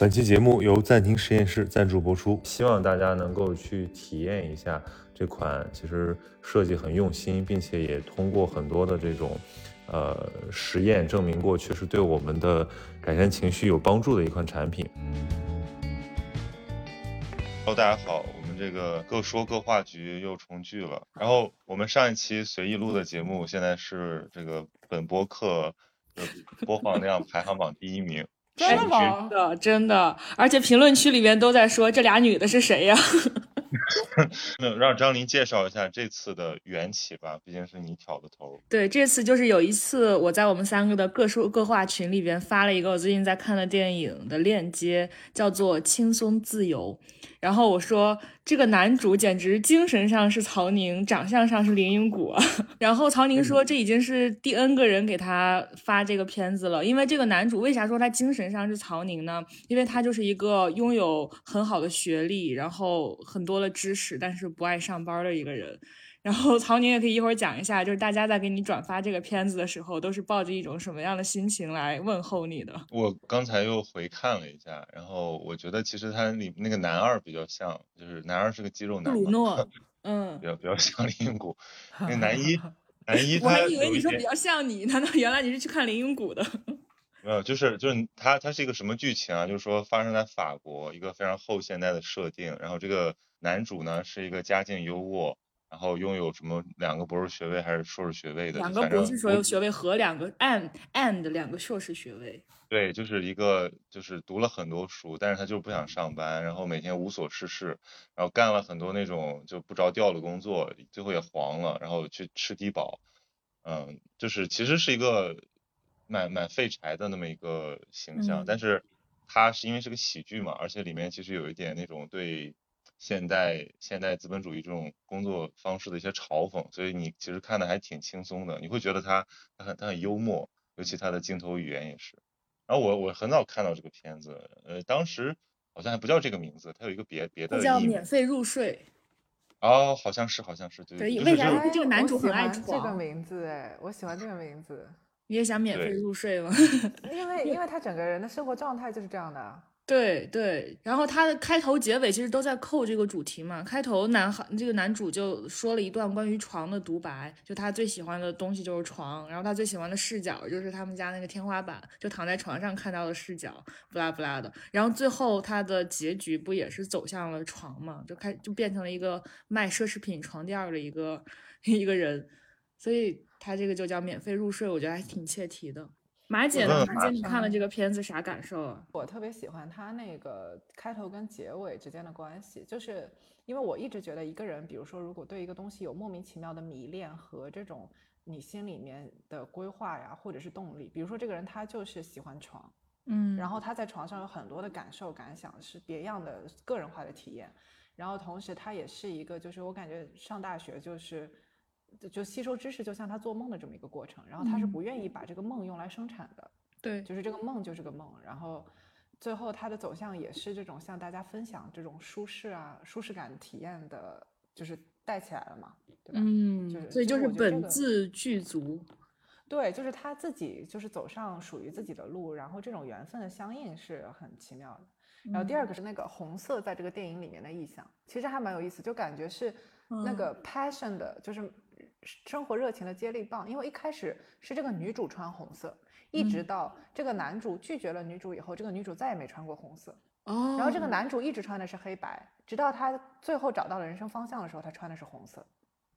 本期节目由暂停实验室赞助播出，希望大家能够去体验一下这款其实设计很用心，并且也通过很多的这种呃实验证明过，确实对我们的改善情绪有帮助的一款产品。Hello，大家好，我们这个各说各话局又重聚了。然后我们上一期随意录的节目，现在是这个本播客的播放量排行榜第一名。真的吗？的真的，而且评论区里面都在说这俩女的是谁呀？那让张琳介绍一下这次的缘起吧，毕竟是你挑的头。对，这次就是有一次我在我们三个的各说各话群里边发了一个我最近在看的电影的链接，叫做《轻松自由》。然后我说这个男主简直精神上是曹宁，长相上是林荫谷。然后曹宁说这已经是第 N 个人给他发这个片子了，因为这个男主为啥说他精神上是曹宁呢？因为他就是一个拥有很好的学历，然后很多的知识，但是不爱上班的一个人。然后曹宁也可以一会儿讲一下，就是大家在给你转发这个片子的时候，都是抱着一种什么样的心情来问候你的？我刚才又回看了一下，然后我觉得其实他里那个男二比较像，就是男二是个肌肉男，布鲁诺，嗯，比较比较像林荫谷。那男一，男一，我还以为你说比较像你，难道原来你是去看林荫谷的？没有，就是就是他他是一个什么剧情啊？就是说发生在法国一个非常后现代的设定，然后这个男主呢是一个家境优渥。然后拥有什么两个博士学位还是硕士学位的？两个博士学学位和两个 and and 两个硕士学位。对，就是一个就是读了很多书，但是他就是不想上班，然后每天无所事事，然后干了很多那种就不着调的工作，最后也黄了，然后去吃低保。嗯，就是其实是一个蛮蛮废柴的那么一个形象，但是他是因为是个喜剧嘛，而且里面其实有一点那种对。现代现代资本主义这种工作方式的一些嘲讽，所以你其实看的还挺轻松的，你会觉得他他很他很幽默，尤其他的镜头语言也是。然后我我很早看到这个片子，呃，当时好像还不叫这个名字，它有一个别别的叫免费入睡。哦，好像是好像是对。对，为啥这个男主很爱这个名字？哎，我喜欢这个名字。你也想免费入睡吗？因为因为他整个人的生活状态就是这样的。对对，然后他的开头结尾其实都在扣这个主题嘛。开头男孩这个男主就说了一段关于床的独白，就他最喜欢的东西就是床，然后他最喜欢的视角就是他们家那个天花板，就躺在床上看到的视角，不拉不拉的。然后最后他的结局不也是走向了床嘛？就开就变成了一个卖奢侈品床垫的一个 一个人，所以他这个就叫免费入睡，我觉得还挺切题的。马姐呢？马姐，你看了这个片子啥感受啊？我特别喜欢他那个开头跟结尾之间的关系，就是因为我一直觉得一个人，比如说如果对一个东西有莫名其妙的迷恋和这种你心里面的规划呀，或者是动力，比如说这个人他就是喜欢床，嗯，然后他在床上有很多的感受感想，是别样的个人化的体验，然后同时他也是一个，就是我感觉上大学就是。就吸收知识，就像他做梦的这么一个过程，然后他是不愿意把这个梦用来生产的，对，就是这个梦就是个梦，然后最后他的走向也是这种向大家分享这种舒适啊、舒适感体验的，就是带起来了嘛，对吧？嗯，就是所以就是本自具足，对，就是他自己就是走上属于自己的路，然后这种缘分的相应是很奇妙的。然后第二个是那个红色在这个电影里面的意象，其实还蛮有意思，就感觉是那个 passion 的，就是。生活热情的接力棒，因为一开始是这个女主穿红色，一直到这个男主拒绝了女主以后，这个女主再也没穿过红色。哦，然后这个男主一直穿的是黑白，直到他最后找到了人生方向的时候，他穿的是红色。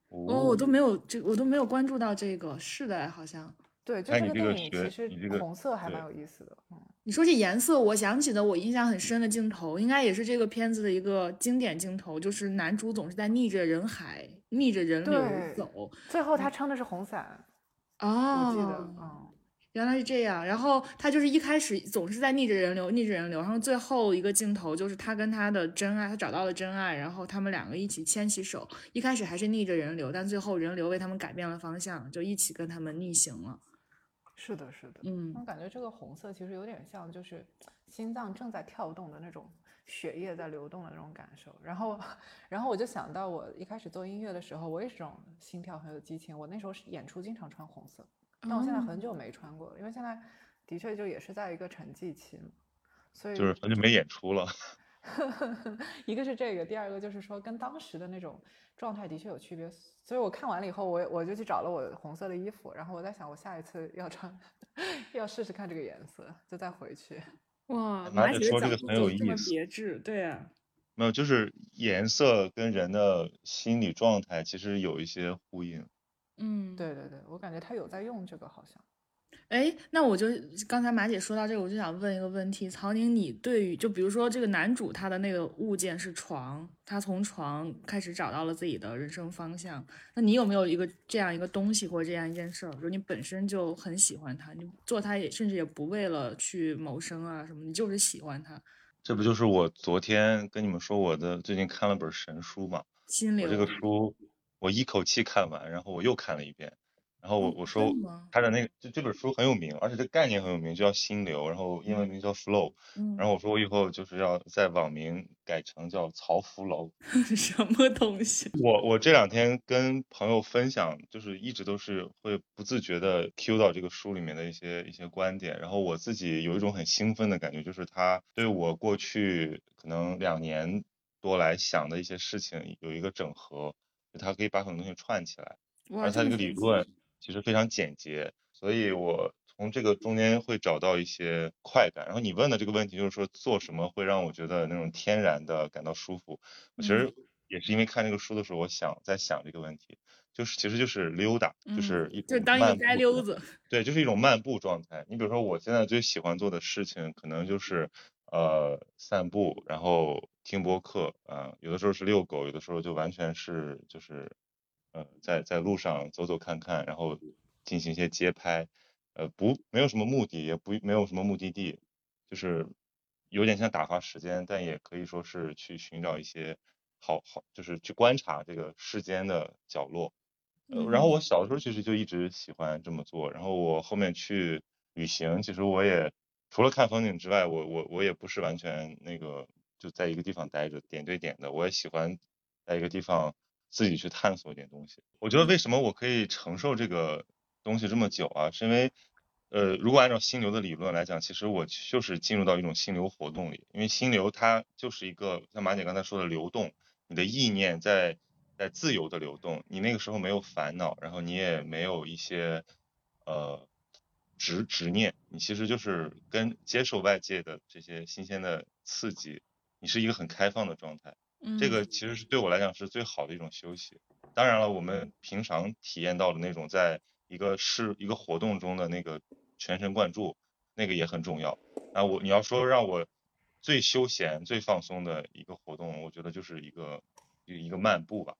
哦，我都没有这，我都没有关注到这个。是的，好像。对，就这个电影其实红色还蛮有意思的。嗯，你说这颜色，我想起的我印象很深的镜头，应该也是这个片子的一个经典镜头，就是男主总是在逆着人海、逆着人流走，最后他撑的是红伞。哦，我记得，哦，原来是这样。然后他就是一开始总是在逆着人流、逆着人流，然后最后一个镜头就是他跟他的真爱，他找到了真爱，然后他们两个一起牵起手。一开始还是逆着人流，但最后人流为他们改变了方向，就一起跟他们逆行了。是的，是的，嗯，我感觉这个红色其实有点像，就是心脏正在跳动的那种血液在流动的那种感受。然后，然后我就想到我一开始做音乐的时候，我也是这种心跳很有激情。我那时候是演出经常穿红色，但我现在很久没穿过了，因为现在的确就也是在一个沉寂期嘛。所以就是很久没演出了。一个是这个，第二个就是说跟当时的那种状态的确有区别。所以我看完了以后，我我就去找了我红色的衣服，然后我在想，我下一次要穿，要试试看这个颜色，就再回去。哇，马姐说这个很有意思别致，对啊。没有，就是颜色跟人的心理状态其实有一些呼应。嗯，对对对，我感觉他有在用这个，好像。哎，那我就刚才马姐说到这个，我就想问一个问题：曹宁，你对于就比如说这个男主他的那个物件是床，他从床开始找到了自己的人生方向。那你有没有一个这样一个东西或者这样一件事儿，就你本身就很喜欢他，你做他也甚至也不为了去谋生啊什么，你就是喜欢他。这不就是我昨天跟你们说我的最近看了本神书嘛？心流。我这个书我一口气看完，然后我又看了一遍。然后我我说他的那个这这本书很有名，而且这概念很有名，叫心流，然后英文名叫 flow。嗯。然后我说我以后就是要在网名改成叫曹福楼。什么东西？我我这两天跟朋友分享，就是一直都是会不自觉的 cue 到这个书里面的一些一些观点，然后我自己有一种很兴奋的感觉，就是他对我过去可能两年多来想的一些事情有一个整合，就他可以把很多东西串起来，而他这个理论。其实非常简洁，所以我从这个中间会找到一些快感。然后你问的这个问题就是说做什么会让我觉得那种天然的感到舒服？其实也是因为看这个书的时候，我想在想这个问题，就是其实就是溜达，就是一就当一个街溜子，对，就是一种漫步状态。你比如说我现在最喜欢做的事情，可能就是呃散步，然后听播客啊，有的时候是遛狗，有的时候就完全是就是。呃，在在路上走走看看，然后进行一些街拍，呃，不，没有什么目的，也不没有什么目的地，就是有点像打发时间，但也可以说是去寻找一些好好，就是去观察这个世间的角落。呃，然后我小的时候其实就一直喜欢这么做，然后我后面去旅行，其实我也除了看风景之外，我我我也不是完全那个就在一个地方待着点对点的，我也喜欢在一个地方。自己去探索一点东西，我觉得为什么我可以承受这个东西这么久啊？是因为，呃，如果按照心流的理论来讲，其实我就是进入到一种心流活动里，因为心流它就是一个像马姐刚才说的流动，你的意念在在自由的流动，你那个时候没有烦恼，然后你也没有一些呃执执念，你其实就是跟接受外界的这些新鲜的刺激，你是一个很开放的状态。这个其实是对我来讲是最好的一种休息。当然了，我们平常体验到的那种在一个是一个活动中的那个全神贯注，那个也很重要。那我你要说让我最休闲、最放松的一个活动，我觉得就是一个一个漫步吧。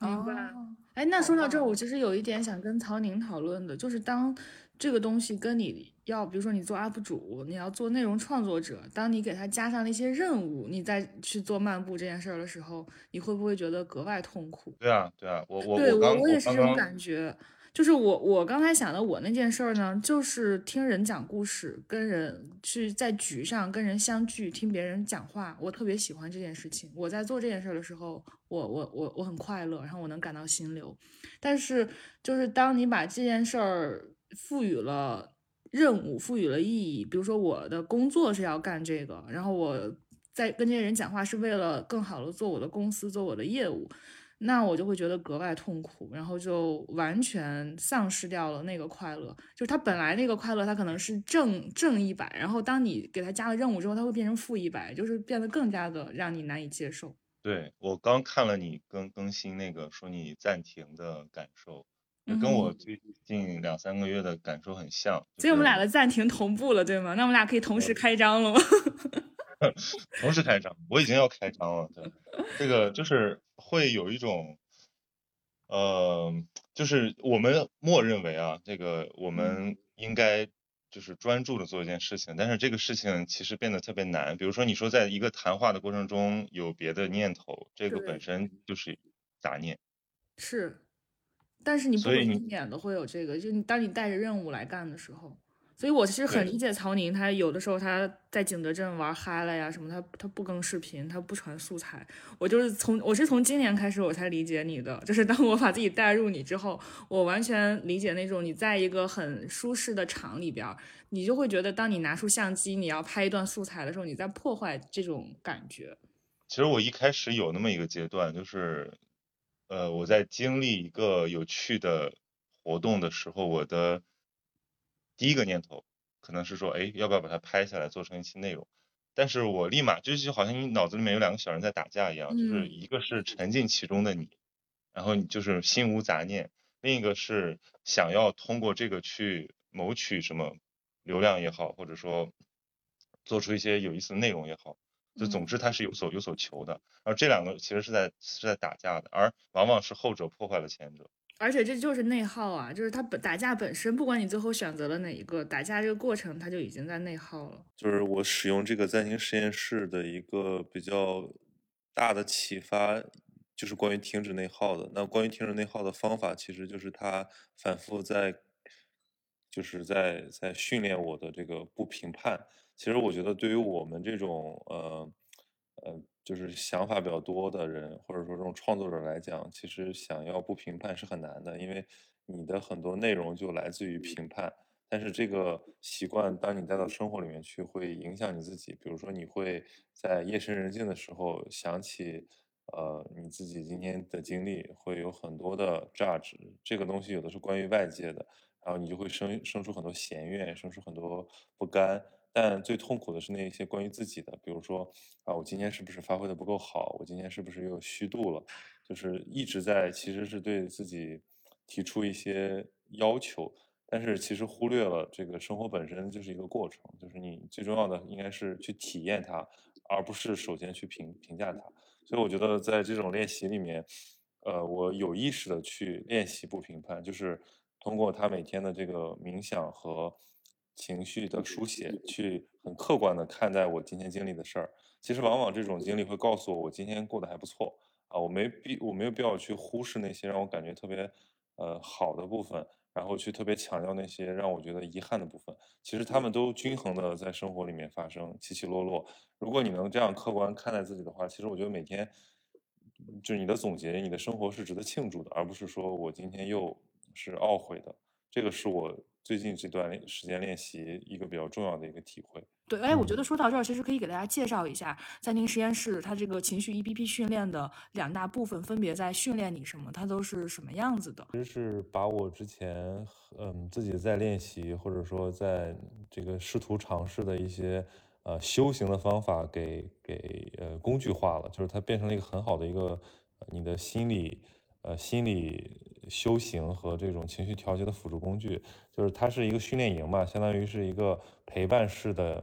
明白。哎，那说到这儿，我其实有一点想跟曹宁讨论的，就是当这个东西跟你要，比如说你做 UP 主，你要做内容创作者，当你给他加上了一些任务，你再去做漫步这件事儿的时候，你会不会觉得格外痛苦？对啊，对啊，我我对我我也是这种感觉。就是我，我刚才想的我那件事儿呢，就是听人讲故事，跟人去在局上跟人相聚，听别人讲话，我特别喜欢这件事情。我在做这件事儿的时候，我我我我很快乐，然后我能感到心流。但是，就是当你把这件事儿赋予了任务，赋予了意义，比如说我的工作是要干这个，然后我在跟这些人讲话是为了更好的做我的公司，做我的业务。那我就会觉得格外痛苦，然后就完全丧失掉了那个快乐。就是他本来那个快乐，他可能是正正一百，然后当你给他加了任务之后，他会变成负一百，就是变得更加的让你难以接受。对我刚看了你更更新那个说你暂停的感受，跟我最近两三个月的感受很像。所以我们俩的暂停同步了，对吗？那我们俩可以同时开张了吗？同时开张，我已经要开张了。对，这个就是会有一种，呃，就是我们默认为啊，这个我们应该就是专注的做一件事情，但是这个事情其实变得特别难。比如说，你说在一个谈话的过程中有别的念头，这个本身就是杂念。是，但是你不免的会有这个，就你当你带着任务来干的时候。所以我其实很理解曹宁，他有的时候他在景德镇玩嗨了呀什么，他他不更视频，他不传素材。我就是从我是从今年开始我才理解你的，就是当我把自己带入你之后，我完全理解那种你在一个很舒适的场里边，你就会觉得当你拿出相机你要拍一段素材的时候，你在破坏这种感觉。其实我一开始有那么一个阶段，就是，呃，我在经历一个有趣的活动的时候，我的。第一个念头可能是说，哎，要不要把它拍下来做成一期内容？但是我立马就是好像你脑子里面有两个小人在打架一样，就是一个是沉浸其中的你，然后你就是心无杂念；另一个是想要通过这个去谋取什么流量也好，或者说做出一些有意思的内容也好，就总之它是有所有所求的。而这两个其实是在是在打架的，而往往是后者破坏了前者。而且这就是内耗啊，就是他打架本身，不管你最后选择了哪一个，打架这个过程，他就已经在内耗了。就是我使用这个暂停实验室的一个比较大的启发，就是关于停止内耗的。那关于停止内耗的方法，其实就是他反复在，就是在在训练我的这个不评判。其实我觉得，对于我们这种呃呃。就是想法比较多的人，或者说这种创作者来讲，其实想要不评判是很难的，因为你的很多内容就来自于评判。但是这个习惯，当你带到生活里面去，会影响你自己。比如说，你会在夜深人静的时候想起，呃，你自己今天的经历，会有很多的 judge。这个东西有的是关于外界的，然后你就会生生出很多嫌怨，生出很多不甘。但最痛苦的是那些关于自己的，比如说啊，我今天是不是发挥的不够好？我今天是不是又虚度了？就是一直在其实是对自己提出一些要求，但是其实忽略了这个生活本身就是一个过程，就是你最重要的应该是去体验它，而不是首先去评评价它。所以我觉得在这种练习里面，呃，我有意识的去练习不评判，就是通过他每天的这个冥想和。情绪的书写，去很客观的看待我今天经历的事儿。其实往往这种经历会告诉我，我今天过得还不错啊。我没必我没有必要去忽视那些让我感觉特别呃好的部分，然后去特别强调那些让我觉得遗憾的部分。其实他们都均衡的在生活里面发生，起起落落。如果你能这样客观看待自己的话，其实我觉得每天就你的总结，你的生活是值得庆祝的，而不是说我今天又是懊悔的。这个是我。最近这段时间练习一个比较重要的一个体会。对，哎，我觉得说到这儿，其实可以给大家介绍一下暂停实验室，它这个情绪 EPP 训练的两大部分分别在训练你什么，它都是什么样子的。其实是把我之前嗯自己在练习或者说在这个试图尝试的一些呃修行的方法给给呃工具化了，就是它变成了一个很好的一个你的心理呃心理。修行和这种情绪调节的辅助工具，就是它是一个训练营嘛，相当于是一个陪伴式的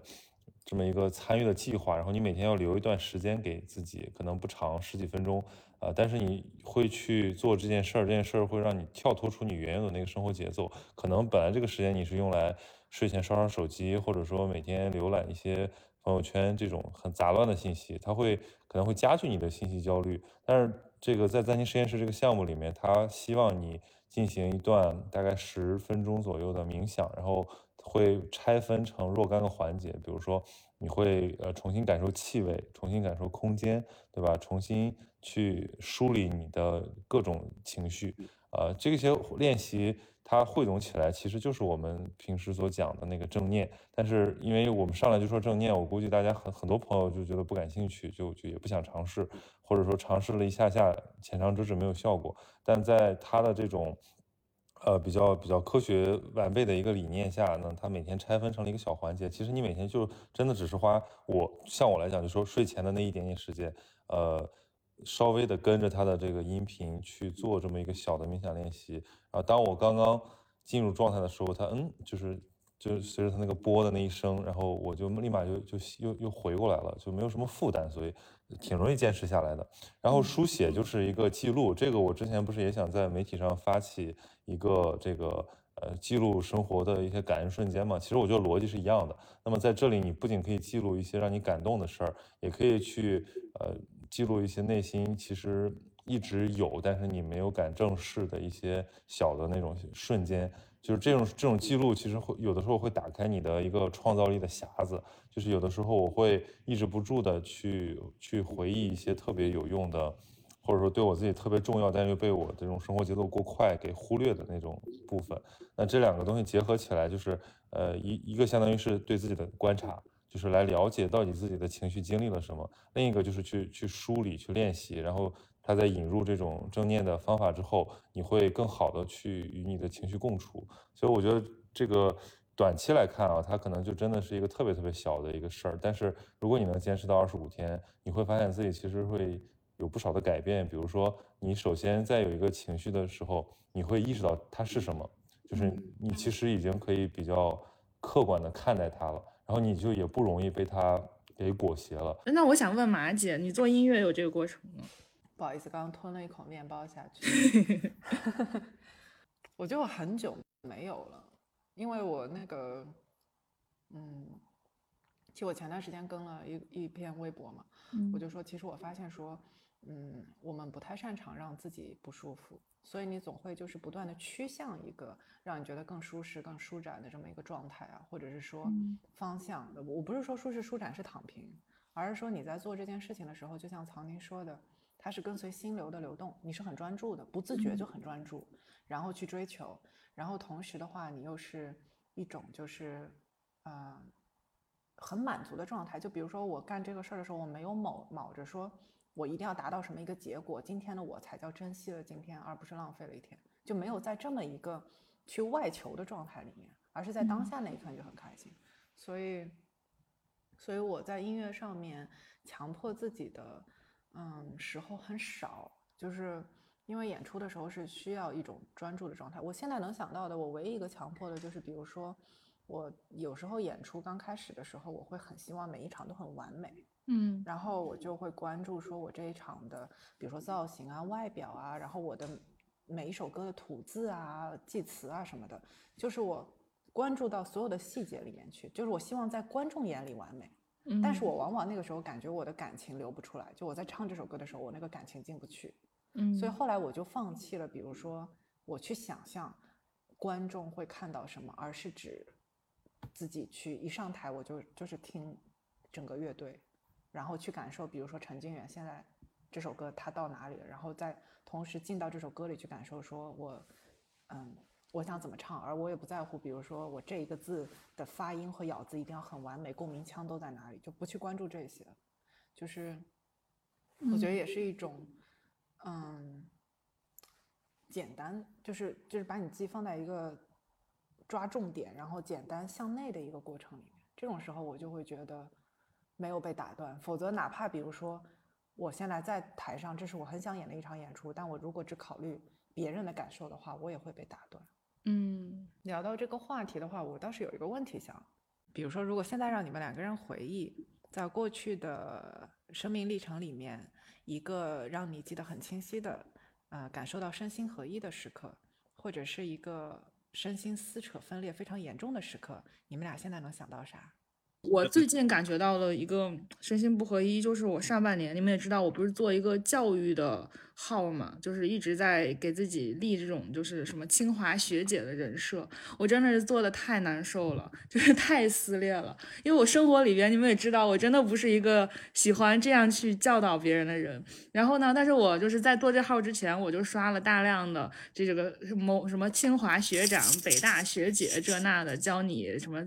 这么一个参与的计划。然后你每天要留一段时间给自己，可能不长，十几分钟啊。但是你会去做这件事儿，这件事儿会让你跳脱出你原有的那个生活节奏。可能本来这个时间你是用来睡前刷刷手机，或者说每天浏览一些朋友圈这种很杂乱的信息，它会可能会加剧你的信息焦虑。但是这个在暂停实验室这个项目里面，他希望你进行一段大概十分钟左右的冥想，然后会拆分成若干个环节，比如说你会呃重新感受气味，重新感受空间，对吧？重新去梳理你的各种情绪，呃，这些练习。它汇总起来，其实就是我们平时所讲的那个正念。但是，因为我们上来就说正念，我估计大家很很多朋友就觉得不感兴趣，就就也不想尝试，或者说尝试了一下下，浅尝辄止没有效果。但在他的这种，呃，比较比较科学完备的一个理念下呢，它每天拆分成了一个小环节。其实你每天就真的只是花我像我来讲，就说睡前的那一点点时间，呃。稍微的跟着他的这个音频去做这么一个小的冥想练习啊，当我刚刚进入状态的时候，他嗯，就是就是随着他那个波的那一声，然后我就立马就就又又回过来了，就没有什么负担，所以挺容易坚持下来的。然后书写就是一个记录，这个我之前不是也想在媒体上发起一个这个呃记录生活的一些感恩瞬间嘛？其实我觉得逻辑是一样的。那么在这里，你不仅可以记录一些让你感动的事儿，也可以去呃。记录一些内心其实一直有，但是你没有敢正视的一些小的那种瞬间，就是这种这种记录，其实会有的时候会打开你的一个创造力的匣子。就是有的时候我会抑制不住的去去回忆一些特别有用的，或者说对我自己特别重要，但又被我这种生活节奏过快给忽略的那种部分。那这两个东西结合起来，就是呃一一个相当于是对自己的观察。就是来了解到底自己的情绪经历了什么，另一个就是去去梳理、去练习，然后他在引入这种正念的方法之后，你会更好的去与你的情绪共处。所以我觉得这个短期来看啊，它可能就真的是一个特别特别小的一个事儿，但是如果你能坚持到二十五天，你会发现自己其实会有不少的改变。比如说，你首先在有一个情绪的时候，你会意识到它是什么，就是你其实已经可以比较客观的看待它了。然后你就也不容易被它给裹挟了。那我想问马姐，你做音乐有这个过程吗？不好意思，刚刚吞了一口面包下去。我就很久没有了，因为我那个，嗯，其实我前段时间更了一一篇微博嘛，我就说，其实我发现说，嗯，我们不太擅长让自己不舒服。所以你总会就是不断的趋向一个让你觉得更舒适、更舒展的这么一个状态啊，或者是说方向的。我不是说舒适舒展是躺平，而是说你在做这件事情的时候，就像曹宁说的，它是跟随心流的流动，你是很专注的，不自觉就很专注，然后去追求，然后同时的话，你又是一种就是呃很满足的状态。就比如说我干这个事儿的时候，我没有卯卯着说。我一定要达到什么一个结果？今天的我才叫珍惜了今天，而不是浪费了一天。就没有在这么一个去外求的状态里面，而是在当下那一刻就很开心。所以，所以我在音乐上面强迫自己的，嗯，时候很少。就是因为演出的时候是需要一种专注的状态。我现在能想到的，我唯一一个强迫的就是，比如说，我有时候演出刚开始的时候，我会很希望每一场都很完美。嗯，然后我就会关注说，我这一场的，比如说造型啊、外表啊，然后我的每一首歌的吐字啊、记词啊什么的，就是我关注到所有的细节里面去，就是我希望在观众眼里完美。嗯，但是我往往那个时候感觉我的感情流不出来，就我在唱这首歌的时候，我那个感情进不去。嗯，所以后来我就放弃了，比如说我去想象观众会看到什么，而是指自己去一上台我就就是听整个乐队。然后去感受，比如说陈静远现在这首歌他到哪里了，然后再同时进到这首歌里去感受，说我，嗯，我想怎么唱，而我也不在乎，比如说我这一个字的发音和咬字一定要很完美，共鸣腔都在哪里，就不去关注这些，就是我觉得也是一种，嗯，简单，就是就是把你自己放在一个抓重点，然后简单向内的一个过程里面，这种时候我就会觉得。没有被打断，否则哪怕比如说，我现在在台上，这是我很想演的一场演出，但我如果只考虑别人的感受的话，我也会被打断。嗯，聊到这个话题的话，我倒是有一个问题想，比如说，如果现在让你们两个人回忆，在过去的生命历程里面，一个让你记得很清晰的，呃，感受到身心合一的时刻，或者是一个身心撕扯分裂非常严重的时刻，你们俩现在能想到啥？我最近感觉到了一个身心不合一，就是我上半年，你们也知道，我不是做一个教育的。号嘛，就是一直在给自己立这种就是什么清华学姐的人设，我真的是做的太难受了，就是太撕裂了。因为我生活里边，你们也知道，我真的不是一个喜欢这样去教导别人的人。然后呢，但是我就是在做这号之前，我就刷了大量的这个某什么清华学长、北大学姐这那的，教你什么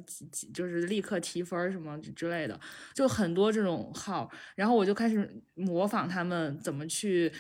就是立刻提分什么之类的，就很多这种号。然后我就开始模仿他们怎么去。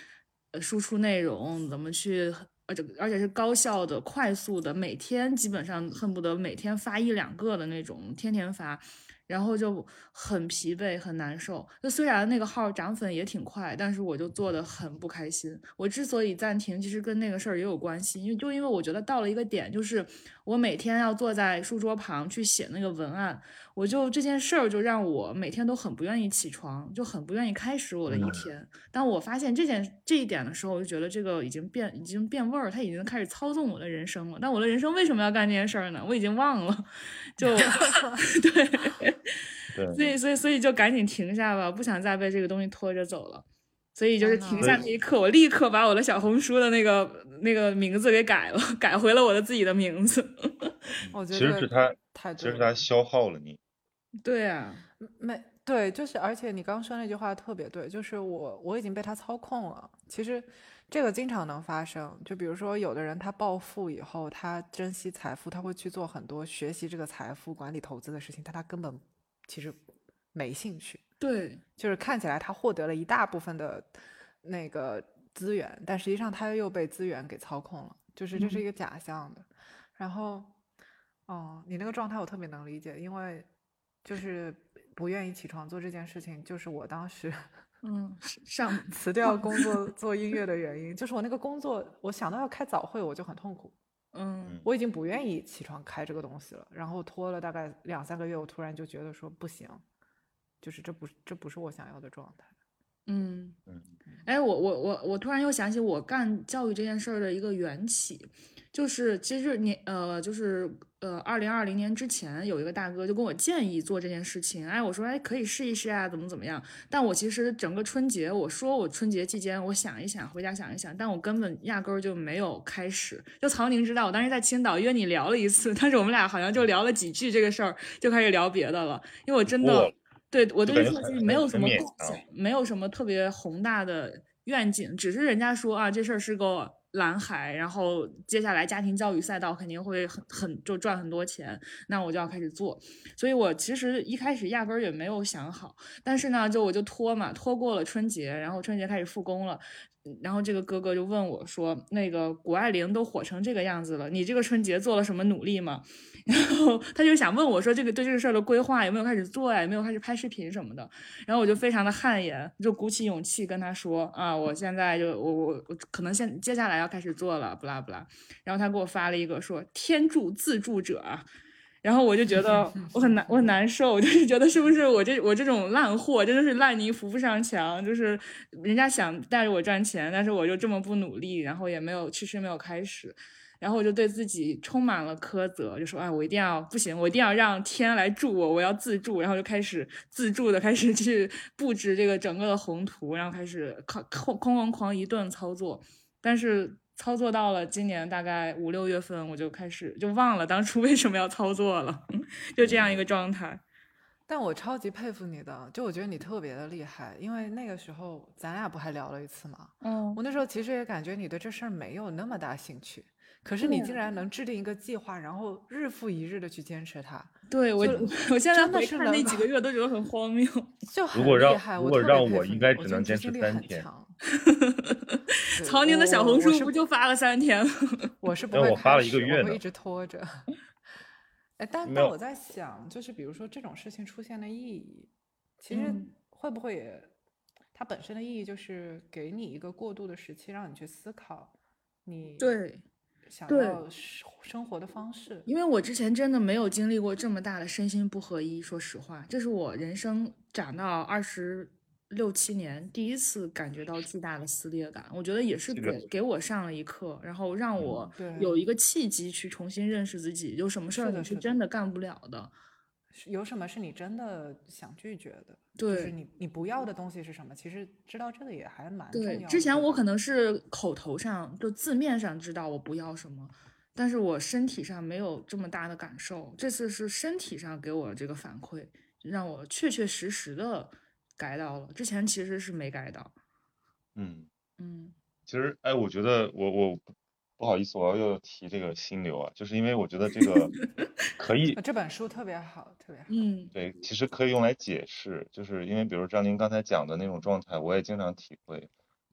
输出内容怎么去，而且而且是高效的、快速的，每天基本上恨不得每天发一两个的那种，天天发。然后就很疲惫，很难受。就虽然那个号涨粉也挺快，但是我就做的很不开心。我之所以暂停，其实跟那个事儿也有关系，因为就因为我觉得到了一个点，就是我每天要坐在书桌旁去写那个文案，我就这件事儿就让我每天都很不愿意起床，就很不愿意开始我的一天。当我发现这件这一点的时候，我就觉得这个已经变已经变味儿，它已经开始操纵我的人生了。但我的人生为什么要干这件事儿呢？我已经忘了。就 对。对，所以所以所以就赶紧停下吧，不想再被这个东西拖着走了。所以就是停下那一刻，我立刻把我的小红书的那个那个名字给改了，改回了我的自己的名字。我觉得其实是他，太其实是他消耗了你。对啊，没对，就是而且你刚说那句话特别对，就是我我已经被他操控了。其实这个经常能发生，就比如说有的人他暴富以后，他珍惜财富，他会去做很多学习这个财富管理投资的事情，但他根本其实没兴趣。对，就是看起来他获得了一大部分的那个资源，但实际上他又被资源给操控了，就是这是一个假象的。然后，哦，你那个状态我特别能理解，因为就是不愿意起床做这件事情，就是我当时嗯，上辞掉工作做音乐的原因，就是我那个工作，我想到要开早会我就很痛苦，嗯。我已经不愿意起床开这个东西了，然后拖了大概两三个月，我突然就觉得说不行，就是这不是这不是我想要的状态。嗯嗯，哎，我我我我突然又想起我干教育这件事儿的一个缘起，就是其实你呃就是呃二零二零年之前有一个大哥就跟我建议做这件事情，哎，我说哎可以试一试啊，怎么怎么样？但我其实整个春节我说我春节期间我想一想，回家想一想，但我根本压根儿就没有开始。就曹宁知道，我当时在青岛约你聊了一次，但是我们俩好像就聊了几句这个事儿，就开始聊别的了，因为我真的过。对我对就感觉很这件事情没有什么构勉强想，没有什么特别宏大的愿景，只是人家说啊，这事儿是个蓝海，然后接下来家庭教育赛道肯定会很很就赚很多钱，那我就要开始做。所以我其实一开始压根儿也没有想好，但是呢，就我就拖嘛，拖过了春节，然后春节开始复工了。然后这个哥哥就问我说：“那个谷爱凌都火成这个样子了，你这个春节做了什么努力吗？” 然后他就想问我说：“这个对这个事儿的规划有没有开始做呀？有没有开始拍视频什么的？”然后我就非常的汗颜，就鼓起勇气跟他说：“啊，我现在就我我我可能现接下来要开始做了，不啦不啦。”然后他给我发了一个说：“天助自助者。”然后我就觉得 我很难，我很难受，我就是觉得是不是我这我这种烂货真的是烂泥扶不上墙，就是人家想带着我赚钱，但是我就这么不努力，然后也没有迟迟没有开始，然后我就对自己充满了苛责，就说哎，我一定要不行，我一定要让天来助我，我要自助，然后就开始自助的开始去布置这个整个的宏图，然后开始哐哐哐哐一顿操作，但是。操作到了今年大概五六月份，我就开始就忘了当初 为什么要操作了，就这样一个状态。但我超级佩服你的，就我觉得你特别的厉害，因为那个时候咱俩不还聊了一次吗？嗯，我那时候其实也感觉你对这事儿没有那么大兴趣，可是你竟然能制定一个计划，然后日复一日的去坚持它，对我 我现在回看那几个月都觉得很荒谬。就很如果让厉害。如果让我应该服你我觉得只能坚持三天曹宁的小红书不就发了三天吗？我是不会但我发开了一个月我会一直拖着。哎，但但我在想，就是比如说这种事情出现的意义，其实嗯会不会也，它本身的意义就是给你一个过渡的时期，让你去思考你对，想对要生生活的方式。因为我之前真的没有经历过这么大的身心不合一，说实话，这是我人生长到二十六七年第一次感觉到巨大的撕裂感。我觉得也是给给我上了一课，然后让我有一个契机去重新认识自己，有什么事儿你是真的干不了的。是有什么是你真的想拒绝的？就是你你不要的东西是什么？其实知道这个也还蛮重要。之前我可能是口头上就字面上知道我不要什么，但是我身体上没有这么大的感受。这次是身体上给我这个反馈，让我确确实实的改到了，之前其实是没改到。嗯，嗯其实哎，我觉得我我不不好意思，我要又提这个心流啊，就是因为我觉得这个 可以呃这本书特别好，特别好。嗯对，其实可以用来解释，就是因为比如张琳刚才讲的那种状态，我也经常体会，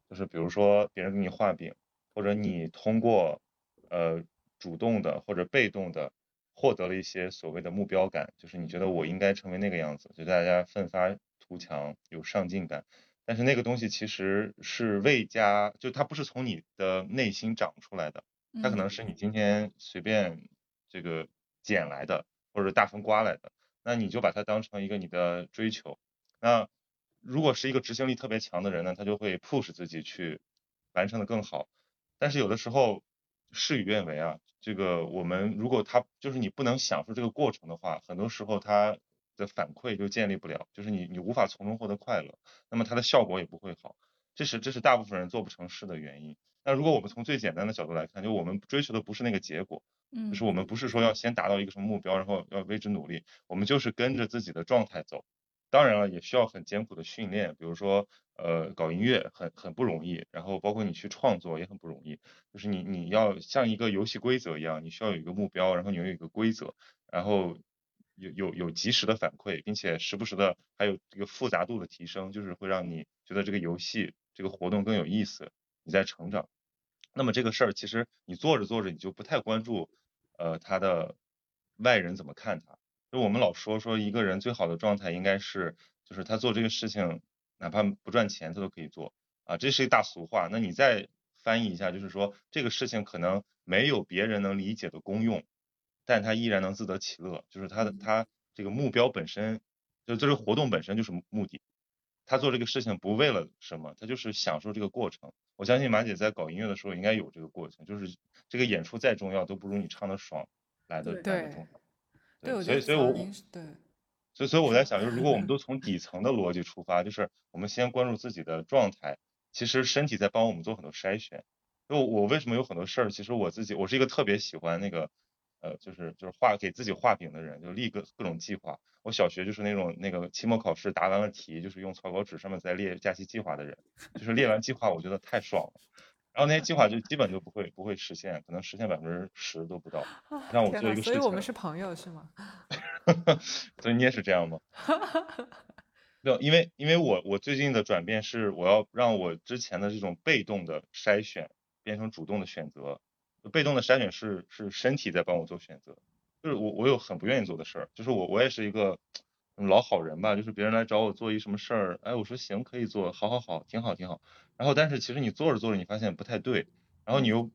就是比如说别人给你画饼，或者你通过呃主动的或者被动的获得了一些所谓的目标感，就是你觉得我应该成为那个样子，就大家奋发图强，有上进感。但是那个东西其实是未加，就它不是从你的内心长出来的，它可能嗯是你今天随便这个捡来的，或者大风刮来的，那你就把它当成一个你的追求。那如果是一个执行力特别强的人呢，他就会 push 自己去完成的更好。但是有的时候事与愿违啊，这个我们如果他就是你不能享受这个过程的话，很多时候他的反馈就建立不了，就是你你无法从中获得快乐，那么它的效果也不会好。这是这是大部分人做不成事的原因。那如果我们从最简单的角度来看，就我们追求的不是那个结果，嗯就是我们不是说要先达到一个什么目标，然后要为之努力，我们就是跟着自己的状态走。当然了，也需要很艰苦的训练，比如说，呃，搞音乐很很不容易，然后包括你去创作也很不容易，就是你你要像一个游戏规则一样，你需要有一个目标，然后你有一个规则，然后有有有及时的反馈，并且时不时的还有这个复杂度的提升，就是会让你觉得这个游戏这个活动更有意思，你在成长。那么这个事儿其实你做着做着你就不太关注，呃，他的外人怎么看他。就我们老说说一个人最好的状态应该是，就是他做这个事情，哪怕不赚钱他都可以做啊，这是一大俗话。那你再翻译一下，就是说这个事情可能没有别人能理解的功用，但他依然能自得其乐，就是他的他这个目标本身，就这个活动本身就是目的。他做这个事情不为了什么，他就是享受这个过程。我相信马姐在搞音乐的时候应该有这个过程，就是这个演出再重要都不如你唱的爽来的来的重要。对，所以，所以我，对，所以，所以我在想，就是如果我们都从底层的逻辑出发，就是我们先关注自己的状态，其实身体在帮我们做很多筛选。就我为什么有很多事儿，其实我自己，我是一个特别喜欢那个，呃，就是就是画给自己画饼的人，就立各各种计划。我小学就是那种那个期末考试答完了题，就是用草稿纸上面再列假期计划的人，就是列完计划，我觉得太爽了。然后那些计划就基本就不会不会实现，可能实现百分之十都不到。让我做一个事情，所以我们是朋友是吗？所以你也是这样吗？没有，因为因为我我最近的转变是我要让我之前的这种被动的筛选变成主动的选择。被动的筛选是是身体在帮我做选择，就是我我有很不愿意做的事儿，就是我我也是一个老好人吧，就是别人来找我做一什么事儿，哎，我说行可以做，好好好，挺好挺好。然后，但是其实你做着做着，你发现不太对，然后你又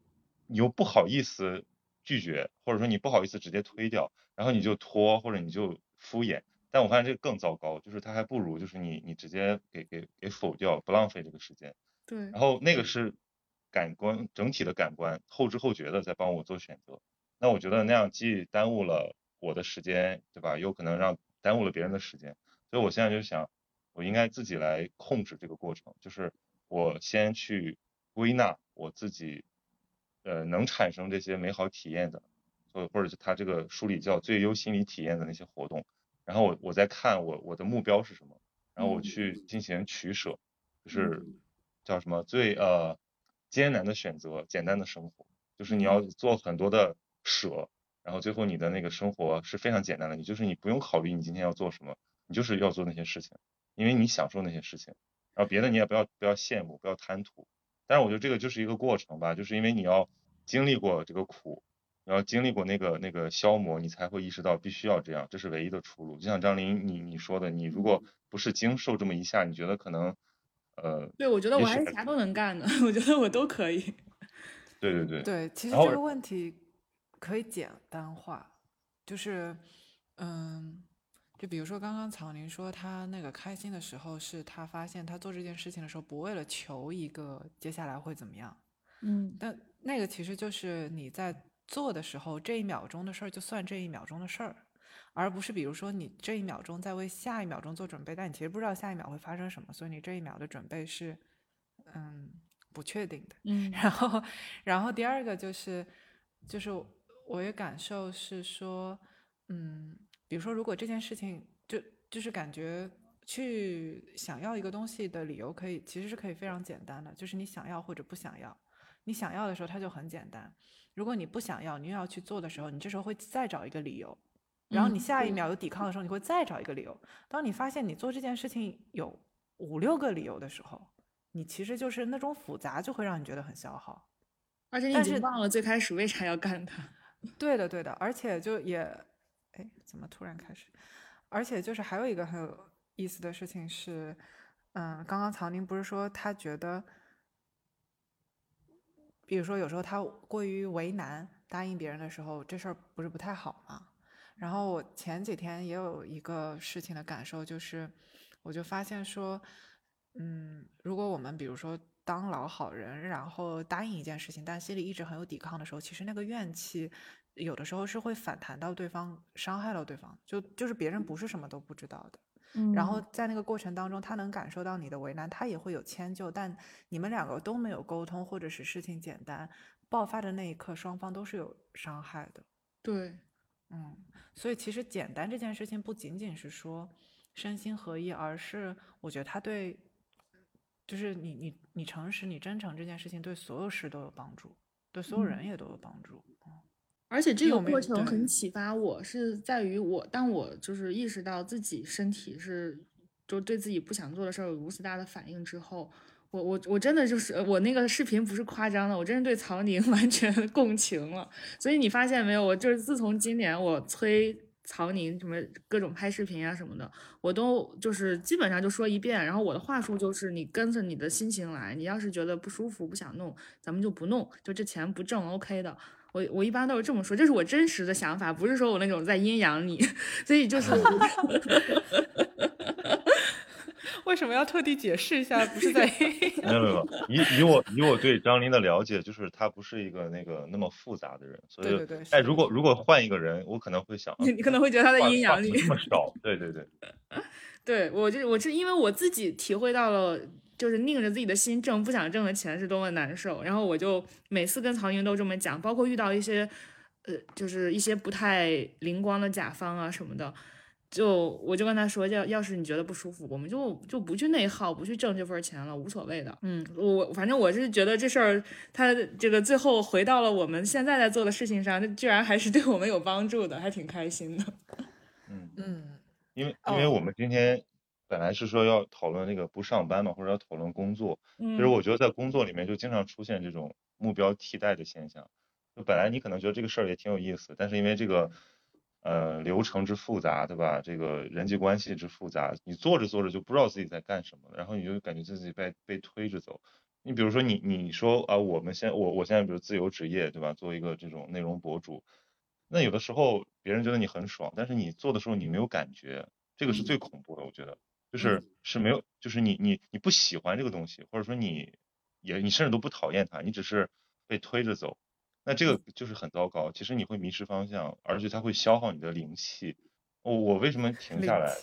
你又不好意思拒绝，或者说你不好意思直接推掉，然后你就拖或者你就敷衍。但我发现这个更糟糕，就是他还不如就是你你直接给给给否掉，不浪费这个时间。对。然后那个是感官整体的感官后知后觉的在帮我做选择，那我觉得那样既耽误了我的时间，对吧？有可能让耽误了别人的时间，所以我现在就想，我应该自己来控制这个过程，就是。我先去归纳我自己，呃，能产生这些美好体验的，或或者是他这个书里叫最优心理体验的那些活动，然后我我再看我我的目标是什么，然后我去进行取舍，就是叫什么最呃艰难的选择，简单的生活，就是你要做很多的舍，然后最后你的那个生活是非常简单的，你就是你不用考虑你今天要做什么，你就是要做那些事情，因为你享受那些事情。然后别的你也不要不要羡慕，不要贪图。但是我觉得这个就是一个过程吧，就是因为你要经历过这个苦，你要经历过那个那个消磨，你才会意识到必须要这样，这是唯一的出路。就像张琳你你说的，你如果不是经受这么一下，你觉得可能呃，对我觉得我还是啥都能干的，我觉得我都可以。对 对对。对，其实这个问题可以简单化，就是嗯。就比如说，刚刚草林说他那个开心的时候，是他发现他做这件事情的时候，不为了求一个接下来会怎么样，嗯，但那个其实就是你在做的时候，这一秒钟的事儿就算这一秒钟的事儿，而不是比如说你这一秒钟在为下一秒钟做准备，但你其实不知道下一秒会发生什么，所以你这一秒的准备是嗯不确定的，嗯，然后然后第二个就是就是我也感受是说，嗯。比如说，如果这件事情就就是感觉去想要一个东西的理由，可以其实是可以非常简单的，就是你想要或者不想要。你想要的时候，它就很简单；如果你不想要，你又要去做的时候，你这时候会再找一个理由。然后你下一秒有抵抗的时候，你会再找一个理由。当你发现你做这件事情有五六个理由的时候，你其实就是那种复杂就会让你觉得很消耗，而且你已经忘了最开始为啥要干它。对的，对的，而且就也。哎，怎么突然开始？而且就是还有一个很有意思的事情是，嗯，刚刚曹宁不是说他觉得，比如说有时候他过于为难答应别人的时候，这事儿不是不太好吗？然后我前几天也有一个事情的感受，就是我就发现说，嗯，如果我们比如说当老好人，然后答应一件事情，但心里一直很有抵抗的时候，其实那个怨气。有的时候是会反弹到对方，伤害到对方，就就是别人不是什么都不知道的。嗯然后在那个过程当中，他能感受到你的为难，他也会有迁就，但你们两个都没有沟通，或者是事情简单爆发的那一刻，双方都是有伤害的。对，嗯，所以其实简单这件事情不仅仅是说身心合一，而是我觉得他对，就是你你你诚实、你真诚这件事情对所有事都有帮助，对所有人也都有帮助。嗯而且这个过程很启发我，是在于我当我就是意识到自己身体是就对自己不想做的事儿有如此大的反应之后，我我我真的就是我那个视频不是夸张的，我真是对曹宁 完全共情了。所以你发现没有，我就是自从今年我催曹宁什么各种拍视频啊什么的，我都就是基本上就说一遍，然后我的话术就是你跟着你的心情来，你要是觉得不舒服不想弄，咱们就不弄，就这钱不挣 OK 的。我我一般都是这么说，这是我真实的想法，不是说我那种在阴阳你，所以就是 为什么要特地解释一下？不是在 没有没有，以以我以我对张琳的了解，就是他不是一个那个那么复杂的人，所以对对对哎，如果如果换一个人，我可能会想，你你可能会觉得他的阴阳你那么少，对对对，对 我就我是因为我自己体会到了，就是拧着自己的心挣不想挣的钱是多么难受，然后我就每次跟曹云都这么讲，包括遇到一些呃，就是一些不太灵光的甲方啊什么的。就我就跟他说，要要是你觉得不舒服，我们就就不去内耗，不去挣这份钱了，无所谓的。嗯，我反正我是觉得这事儿，他这个最后回到了我们现在在做的事情上，这居然还是对我们有帮助的，还挺开心的。嗯，嗯因为因为哦我们今天本来是说要讨论那个不上班嘛，或者要讨论工作，嗯，其实我觉得在工作里面就经常出现这种目标替代的现象。就本来你可能觉得这个事儿也挺有意思，但是因为这个呃流程之复杂，对吧？这个人际关系之复杂，你做着做着就不知道自己在干什么了，然后你就感觉自己被被推着走。你比如说你你说啊，我们现我我现在比如自由职业，对吧？做一个这种内容博主，那有的时候别人觉得你很爽，但是你做的时候你没有感觉，这个是最恐怖的，我觉得，就是是没有，就是你你你不喜欢这个东西，或者说你也你甚至都不讨厌它，你只是被推着走，那这个就是很糟糕。其实你会迷失方向，而且它会消耗你的灵气。我我为什么停下来？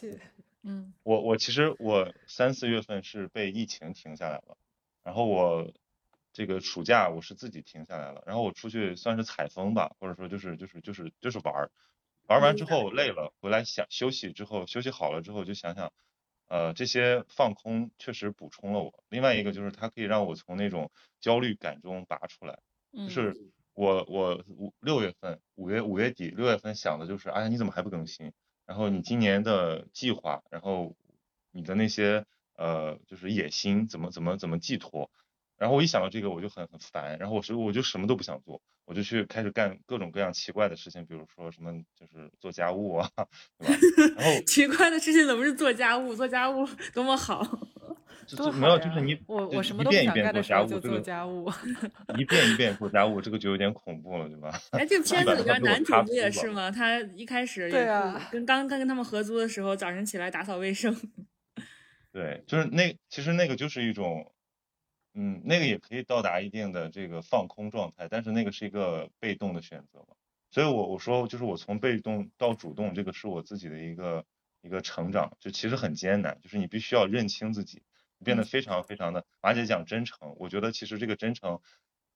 嗯我我其实我三四月份是被疫情停下来了，然后我这个暑假我是自己停下来了，然后我出去算是采风吧，或者说就是就是就是就是玩儿，玩完之后累了，回来想休息之后休息好了之后就想想，呃这些放空确实补充了我。另外一个就是它可以让我从那种焦虑感中拔出来，嗯，就是我我五六月份五月五月底六月份想的就是，哎呀你怎么还不更新？然后你今年的计划，然后你的那些呃就是野心怎么怎么怎么寄托？然后我一想到这个我就很很烦，然后我是我就什么都不想做，我就去开始干各种各样奇怪的事情，比如说什么就是做家务啊，对吧？然后 奇怪的事情怎么是做家务？做家务多么好。多好就就没有，就是你我我什么都不一遍一想干的时遍做家务，候就做这个家务。一遍一遍做家务，这个就有点恐怖了，对吧？哎，这 个片子里边男主不也是吗？他一开始对啊跟刚刚跟他们合租的时候，早晨起来打扫卫生。对，就是那其实那个就是一种，嗯，那个也可以到达一定的这个放空状态，但是那个是一个被动的选择嘛。所以我我说就是我从被动到主动，这个是我自己的一个一个成长，就其实很艰难，就是你必须要认清自己，变得非常非常的，马姐讲真诚，我觉得其实这个真诚，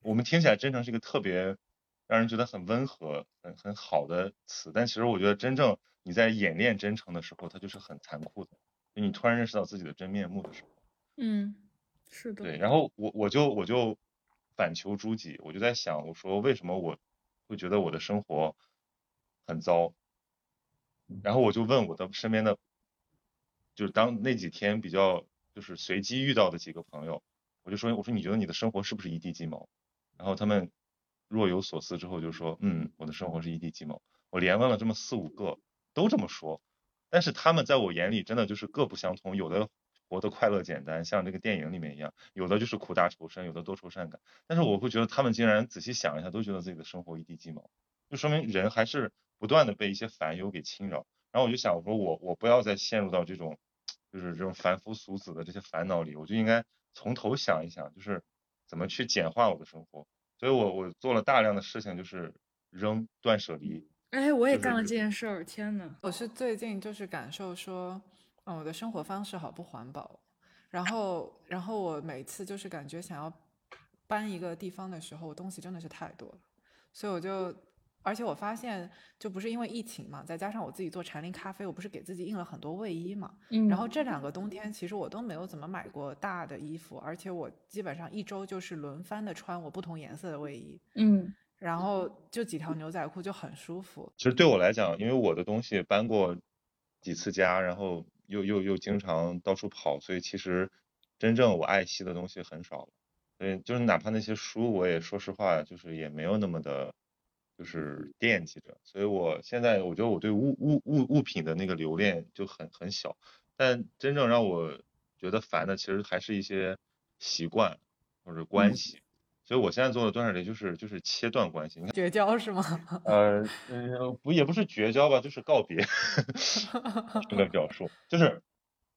我们听起来真诚是一个特别让人觉得很温和、很很好的词，但其实我觉得真正你在演练真诚的时候，它就是很残酷的。就你突然认识到自己的真面目的时候，嗯，是的。对，然后我我就我就反求诸己，我就在想，我说为什么我会觉得我的生活很糟？然后我就问我的身边的，就是当那几天比较就是随机遇到的几个朋友，我就说我说你觉得你的生活是不是一地鸡毛？然后他们若有所思之后就说，嗯，我的生活是一地鸡毛。我连问了这么四五个，都这么说，但是他们在我眼里真的就是各不相同，有的活得快乐简单，像这个电影里面一样，有的就是苦大仇深，有的多愁善感。但是我会觉得他们竟然仔细想一下，都觉得自己的生活一地鸡毛，就说明人还是不断的被一些烦忧给侵扰。然后我就想，我说我我不要再陷入到这种就是这种凡夫俗子的这些烦恼里，我就应该从头想一想，就是怎么去简化我的生活。所以我我做了大量的事情，就是扔断舍离。哎，我也干了这件事儿，天呐。我是最近就是感受说，嗯，我的生活方式好不环保。然后，然后我每次就是感觉想要搬一个地方的时候，东西真的是太多了，所以我就。而且我发现，就不是因为疫情嘛，再加上我自己做禅林咖啡，我不是给自己印了很多卫衣嘛。嗯。然后这两个冬天，其实我都没有怎么买过大的衣服，而且我基本上一周就是轮番的穿我不同颜色的卫衣。嗯。然后就几条牛仔裤就很舒服。其实对我来讲，因为我的东西搬过几次家，然后又又又经常到处跑，所以其实真正我爱惜的东西很少了。所以就是哪怕那些书，我也说实话，就是也没有那么的。就是惦记着，所以我现在我觉得我对物物物物品的那个留恋就很很小，但真正让我觉得烦的，其实还是一些习惯或者关系，所以我现在做的断舍离就是就是切断关系。你看绝交是吗？呃不也不是绝交吧，就是告别这个 表述，就是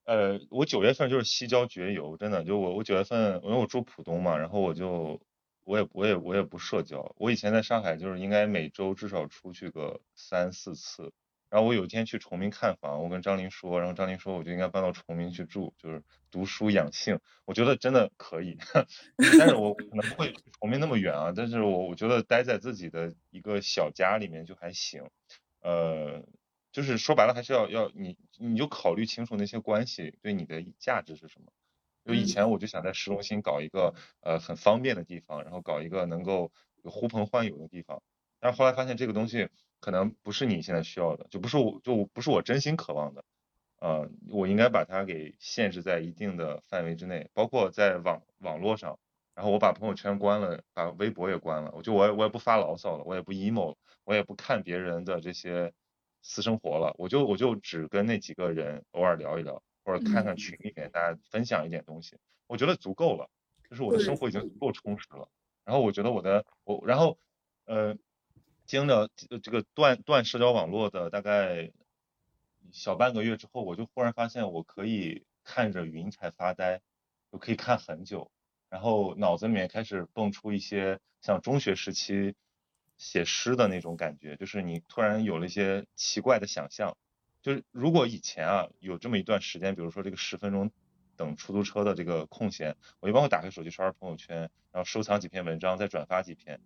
呃我九月份就是西郊绝游，真的就我我九月份因为我住浦东嘛，然后我就。我也我也我也不社交，我以前在上海就是应该每周至少出去个三四次，然后我有一天去崇明看房，我跟张琳说，然后张琳说我就应该搬到崇明去住，就是读书养性，我觉得真的可以，但是我可能不会崇明那么远啊，但是我我觉得待在自己的一个小家里面就还行，呃，就是说白了还是要要你你就考虑清楚那些关系对你的价值是什么。就以前我就想在市中心搞一个呃很方便的地方，然后搞一个能够呼朋唤友的地方，但是后来发现这个东西可能不是你现在需要的，就不是我就不是我真心渴望的，呃，我应该把它给限制在一定的范围之内，包括在网网络上，然后我把朋友圈关了，把微博也关了，我就我我也不发牢骚了，我也不 emo 了，我也不看别人的这些私生活了，我就我就只跟那几个人偶尔聊一聊。或者看看群里面大家分享一点东西，我觉得足够了，就是我的生活已经足够充实了。然后我觉得我的我，然后呃，经了这个断断社交网络的大概小半个月之后，我就忽然发现我可以看着云彩发呆，我可以看很久，然后脑子里面开始蹦出一些像中学时期写诗的那种感觉，就是你突然有了一些奇怪的想象。就是如果以前啊有这么一段时间，比如说这个十分钟等出租车的这个空闲，我一般会打开手机刷刷朋友圈，然后收藏几篇文章，再转发几篇。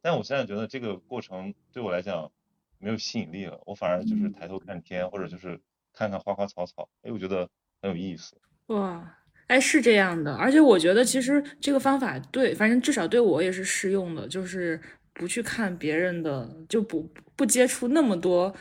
但我现在觉得这个过程对我来讲没有吸引力了，我反而就是抬头看天，或者就是看看花花草草，哎，我觉得很有意思。哇，哎，是这样的，而且我觉得其实这个方法对，反正至少对我也是适用的，就是不去看别人的，就不不接触那么多。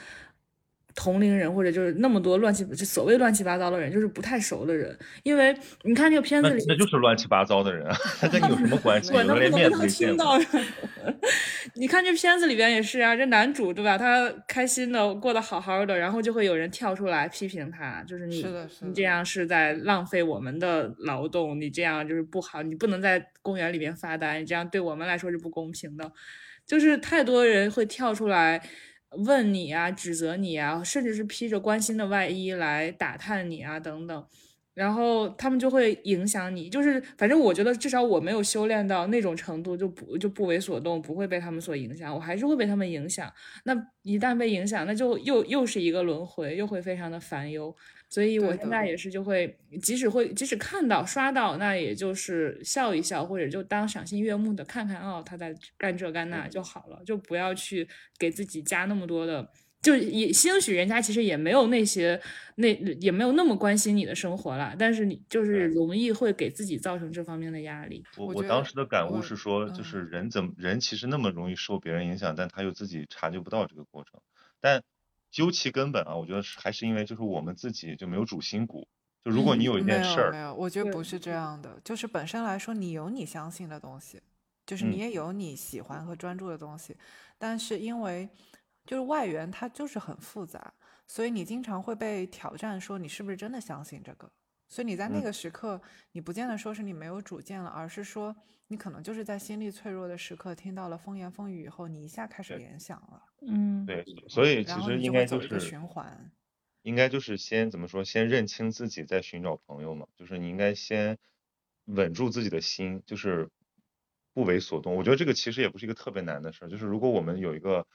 同龄人或者就是那么多乱七就所谓乱七八糟的人，就是不太熟的人。因为你看这个片子里，那就是乱七八糟的人啊，他跟你有什么关系？我连面都没见到。你看这片子里边也是啊，这男主对吧？他开心的过得好好的，然后就会有人跳出来批评他，就是你你这样是在浪费我们的劳动，你这样就是不好，你不能在公园里边发呆，你这样对我们来说是不公平的。就是太多人会跳出来。问你啊，指责你啊，甚至是披着关心的外衣来打探你啊，等等，然后他们就会影响你。就是反正我觉得，至少我没有修炼到那种程度，就不就不为所动，不会被他们所影响。我还是会被他们影响。那一旦被影响，那就又又是一个轮回，又会非常的烦忧。所以我现在也是，就会即使会即使看到刷到，那也就是笑一笑，或者就当赏心悦目的看看哦，他在干这干那就好了，就不要去给自己加那么多的，就也兴许人家其实也没有那些那也没有那么关心你的生活了，但是你就是容易会给自己造成这方面的压力。我我当时的感悟是说，就是人怎么人其实那么容易受别人影响，但他又自己察觉不到这个过程，但。究其根本啊，我觉得是还是因为就是我们自己就没有主心骨。就如果你有一件事儿，没有，我觉得不是这样的。就是本身来说，你有你相信的东西，就是你也有你喜欢和专注的东西。但是因为就是外援它就是很复杂，所以你经常会被挑战，说你是不是真的相信这个。所以你在那个时刻，你不见得说是你没有主见了，而是说。你可能就是在心力脆弱的时刻，听到了风言风语以后，你一下开始联想了。嗯，对，所以其实应该就是循环，应该就是先怎么说？先认清自己，再寻找朋友嘛。就是你应该先稳住自己的心，就是不为所动。我觉得这个其实也不是一个特别难的事儿。就是如果我们有一个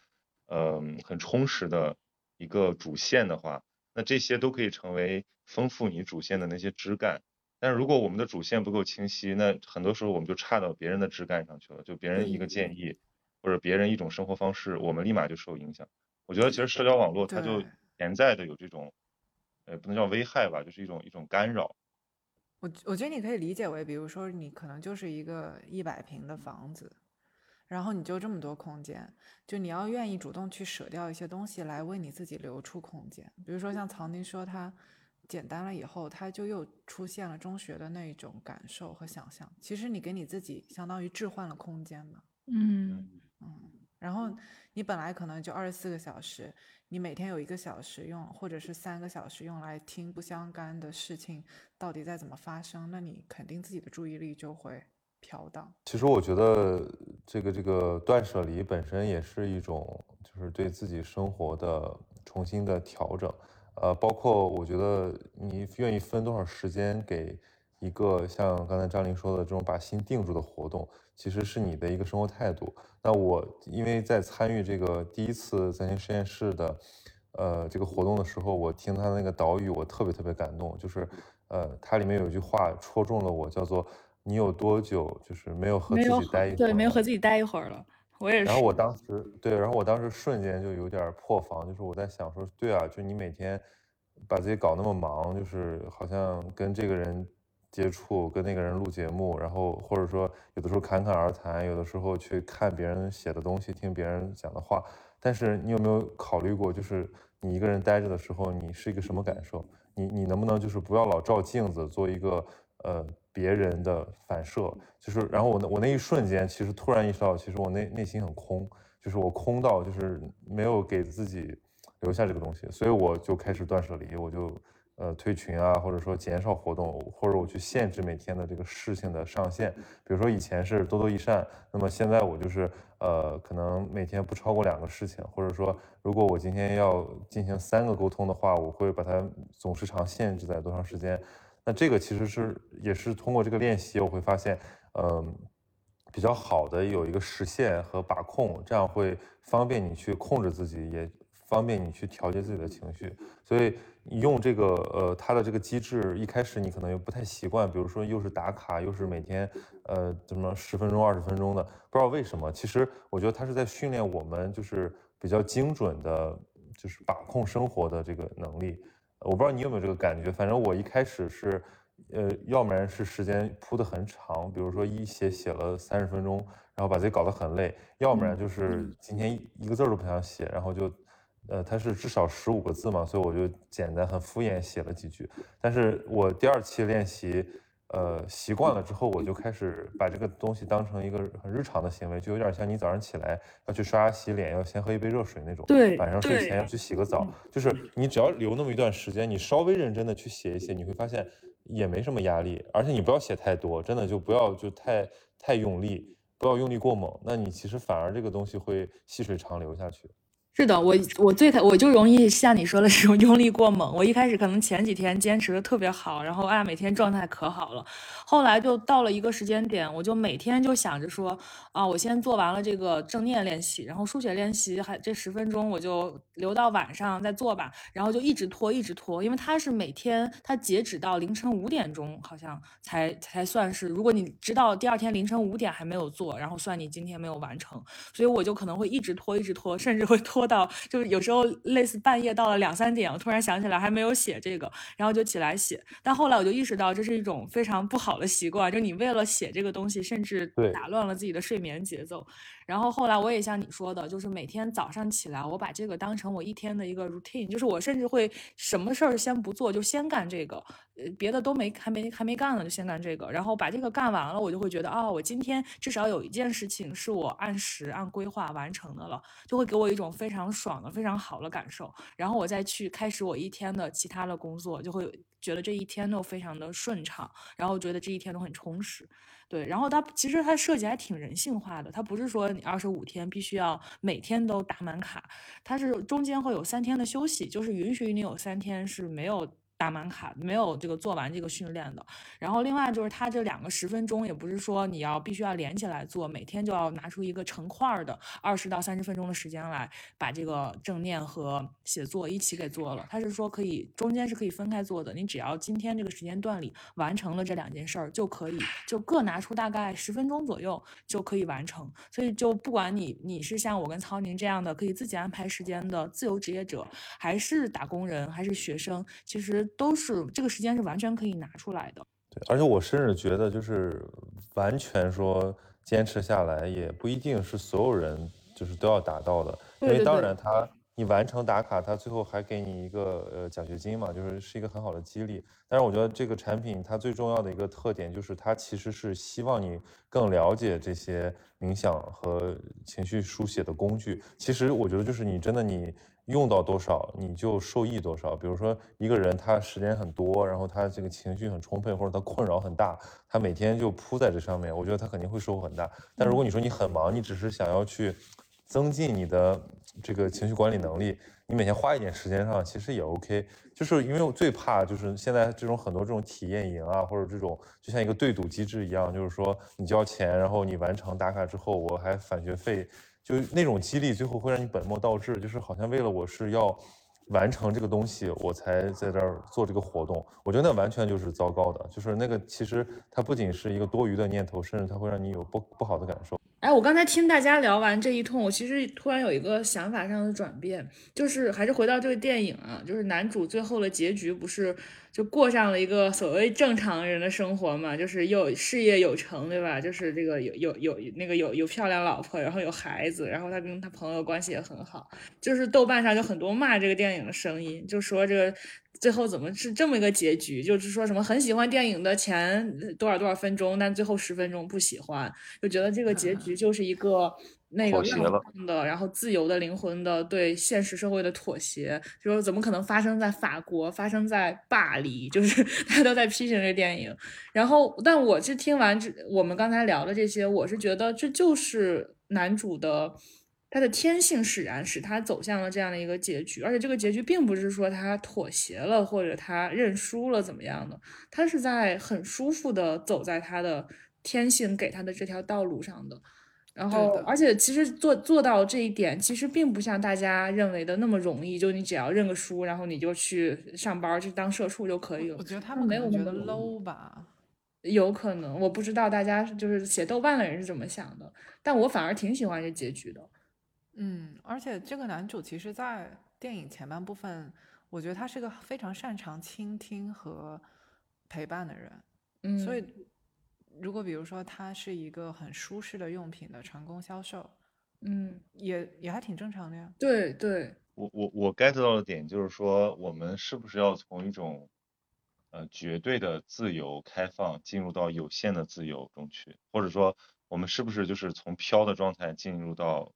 呃很充实的一个主线的话，那这些都可以成为丰富你主线的那些枝干。但是如果我们的主线不够清晰，那很多时候我们就差到别人的枝干上去了，就别人一个建议或者别人一种生活方式，我们立马就受影响。我觉得其实社交网络它就潜在的有这种，呃，不能叫危害吧，就是一种一种干扰。我我觉得你可以理解为，比如说你可能就是一个一百平的房子，然后你就这么多空间，就你要愿意主动去舍掉一些东西来为你自己留出空间。比如说像曹宁说他。简单了以后，他就又出现了中学的那种感受和想象。其实你给你自己相当于置换了空间嘛。嗯嗯。然后你本来可能就二十四个小时，你每天有一个小时用，或者是三个小时用来听不相干的事情到底在怎么发生，那你肯定自己的注意力就会飘荡。其实我觉得这个这个断舍离本身也是一种，就是对自己生活的重新的调整。呃，包括我觉得你愿意分多少时间给一个像刚才张琳说的这种把心定住的活动，其实是你的一个生活态度。那我因为在参与这个第一次在线实验室的呃这个活动的时候，我听他那个导语，我特别特别感动。就是呃，它里面有一句话戳中了我，叫做“你有多久就是没有和自己待一会儿？”对，没有和自己待一会儿了。我也是。然后我当时对，然后我当时瞬间就有点破防，就是我在想说，对啊，就你每天把自己搞那么忙，就是好像跟这个人接触，跟那个人录节目，然后或者说有的时候侃侃而谈，有的时候去看别人写的东西，听别人讲的话。但是你有没有考虑过，就是你一个人待着的时候，你是一个什么感受？你你能不能就是不要老照镜子，做一个呃。别人的反射，就是，然后我那我那一瞬间，其实突然意识到，其实我内内心很空，就是我空到就是没有给自己留下这个东西，所以我就开始断舍离，我就呃退群啊，或者说减少活动，或者我去限制每天的这个事情的上限。比如说以前是多多益善，那么现在我就是呃可能每天不超过两个事情，或者说如果我今天要进行三个沟通的话，我会把它总时长限制在多长时间。那这个其实是也是通过这个练习，我会发现，嗯，比较好的有一个实现和把控，这样会方便你去控制自己，也方便你去调节自己的情绪。所以用这个呃它的这个机制，一开始你可能又不太习惯，比如说又是打卡，又是每天呃怎么十分钟、二十分钟的，不知道为什么。其实我觉得它是在训练我们，就是比较精准的，就是把控生活的这个能力。我不知道你有没有这个感觉，反正我一开始是，呃，要不然是时间铺的很长，比如说一写写了三十分钟，然后把自己搞得很累；要不然就是今天一个字都不想写，然后就，呃，它是至少十五个字嘛，所以我就简单很敷衍写了几句。但是我第二期练习。呃，习惯了之后，我就开始把这个东西当成一个很日常的行为，就有点像你早上起来要去刷牙洗脸，要先喝一杯热水那种。对，晚上睡前要去洗个澡，就是你只要留那么一段时间，你稍微认真的去写一写，你会发现也没什么压力，而且你不要写太多，真的就不要就太太用力，不要用力过猛，那你其实反而这个东西会细水长流下去。是的，我我最我就容易像你说的这种用力过猛。我一开始可能前几天坚持的特别好，然后啊每天状态可好了，后来就到了一个时间点，我就每天就想着说啊，我先做完了这个正念练习，然后书写练习还这十分钟我就留到晚上再做吧，然后就一直拖一直拖，因为它是每天它截止到凌晨五点钟好像才才算是，如果你知道第二天凌晨五点还没有做，然后算你今天没有完成，所以我就可能会一直拖一直拖，甚至会拖。拖到就有时候类似半夜到了两三点，我突然想起来还没有写这个，然后就起来写。但后来我就意识到这是一种非常不好的习惯，就你为了写这个东西，甚至打乱了自己的睡眠节奏。然后后来我也像你说的，就是每天早上起来，我把这个当成我一天的一个 routine，就是我甚至会什么事儿先不做，就先干这个，呃，别的都没还没还没干呢，就先干这个。然后把这个干完了，我就会觉得，哦，我今天至少有一件事情是我按时按规划完成的了，就会给我一种非常爽的、非常好的感受。然后我再去开始我一天的其他的工作，就会觉得这一天都非常的顺畅，然后觉得这一天都很充实。对，然后它其实它设计还挺人性化的，它不是说你二十五天必须要每天都打满卡，它是中间会有三天的休息，就是允许你有三天是没有打满卡，没有这个做完这个训练的。然后另外就是他这两个十分钟，也不是说你要必须要连起来做，每天就要拿出一个成块的二十到三十分钟的时间来把这个正念和写作一起给做了。他是说可以中间是可以分开做的，你只要今天这个时间段里完成了这两件事儿就可以，就各拿出大概十分钟左右就可以完成。所以就不管你你是像我跟曹宁这样的可以自己安排时间的自由职业者，还是打工人，还是学生，其实。都是这个时间是完全可以拿出来的，对，而且我甚至觉得就是完全说坚持下来也不一定是所有人就是都要达到的，因为当然他你完成打卡，他最后还给你一个呃奖学金嘛，就是是一个很好的激励。但是我觉得这个产品它最重要的一个特点就是它其实是希望你更了解这些冥想和情绪书写的工具。其实我觉得就是你真的你。用到多少你就受益多少。比如说一个人他时间很多，然后他这个情绪很充沛，或者他困扰很大，他每天就扑在这上面，我觉得他肯定会收获很大。但如果你说你很忙，你只是想要去增进你的这个情绪管理能力，你每天花一点时间上其实也 OK。就是因为我最怕就是现在这种很多这种体验营啊，或者这种就像一个对赌机制一样，就是说你交钱，然后你完成打卡之后，我还返学费。就那种激励，最后会让你本末倒置，就是好像为了我是要完成这个东西，我才在这儿做这个活动。我觉得那完全就是糟糕的，就是那个其实它不仅是一个多余的念头，甚至它会让你有不不好的感受。哎，我刚才听大家聊完这一通，我其实突然有一个想法上的转变，就是还是回到这个电影啊，就是男主最后的结局不是就过上了一个所谓正常人的生活嘛，就是又事业有成，对吧？就是这个有有有那个有有漂亮老婆，然后有孩子，然后他跟他朋友关系也很好，就是豆瓣上就很多骂这个电影的声音，就说这个。最后怎么是这么一个结局？就是说什么很喜欢电影的前多少多少分钟，但最后十分钟不喜欢，就觉得这个结局就是一个那个的，然后自由的灵魂的对现实社会的妥协。就说怎么可能发生在法国，发生在巴黎？就是 大家都在批评这电影。然后，但我是听完这我们刚才聊的这些，我是觉得这就是男主的。他的天性使然，使他走向了这样的一个结局，而且这个结局并不是说他妥协了或者他认输了怎么样的，他是在很舒服的走在他的天性给他的这条道路上的。然后，而且其实做做到这一点，其实并不像大家认为的那么容易，就你只要认个输，然后你就去上班去当社畜就可以了。我觉得他们没有觉得 low 吧？有可能，我不知道大家就是写豆瓣的人是怎么想的，但我反而挺喜欢这结局的。嗯，而且这个男主其实，在电影前半部分，我觉得他是个非常擅长倾听和陪伴的人。嗯，所以如果比如说他是一个很舒适的用品的成功销售，嗯，也也还挺正常的呀。对对，我我我 get 到的点就是说，我们是不是要从一种呃绝对的自由开放进入到有限的自由中去，或者说我们是不是就是从飘的状态进入到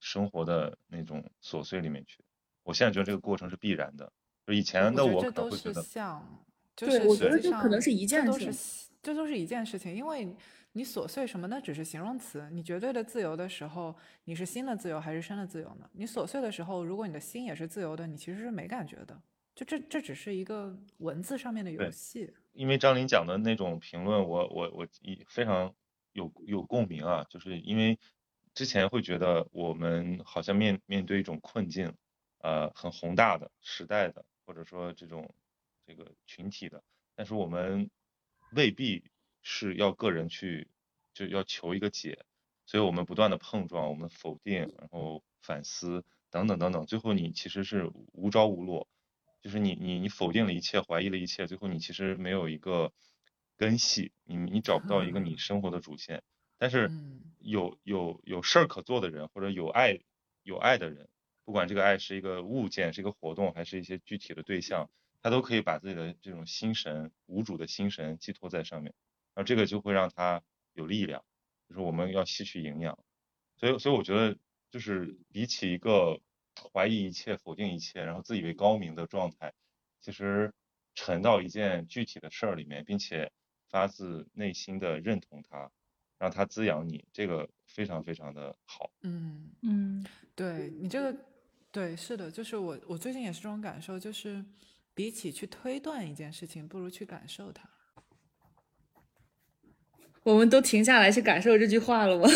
生活的那种琐碎里面去，我现在觉得这个过程是必然的。就以前的我可能会觉得，像，对，我觉得这可能是一件事，这都是一件事情。因为你琐碎什么，那只是形容词。你绝对的自由的时候，你是心的自由还是身的自由呢？你琐碎的时候，如果你的心也是自由的，你其实是没感觉的。就这，这只是一个文字上面的游戏。因为张琳讲的那种评论，我我我一非常有有共鸣啊，就是因为。之前会觉得我们好像面面对一种困境，呃，很宏大的时代的，或者说这种这个群体的，但是我们未必是要个人去就要求一个解，所以我们不断的碰撞，我们否定，然后反思等等等等，最后你其实是无着无落，就是你你你否定了一切，怀疑了一切，最后你其实没有一个根系，你你找不到一个你生活的主线。但是有有有事儿可做的人，或者有爱有爱的人，不管这个爱是一个物件，是一个活动，还是一些具体的对象，他都可以把自己的这种心神无主的心神寄托在上面，然后这个就会让他有力量，就是我们要吸取营养。所以所以我觉得就是比起一个怀疑一切、否定一切，然后自以为高明的状态，其实沉到一件具体的事儿里面，并且发自内心的认同它。让它滋养你，这个非常非常的好。嗯嗯，对你这个，对，是的，就是我我最近也是这种感受，就是比起去推断一件事情，不如去感受它。我们都停下来去感受这句话了吗？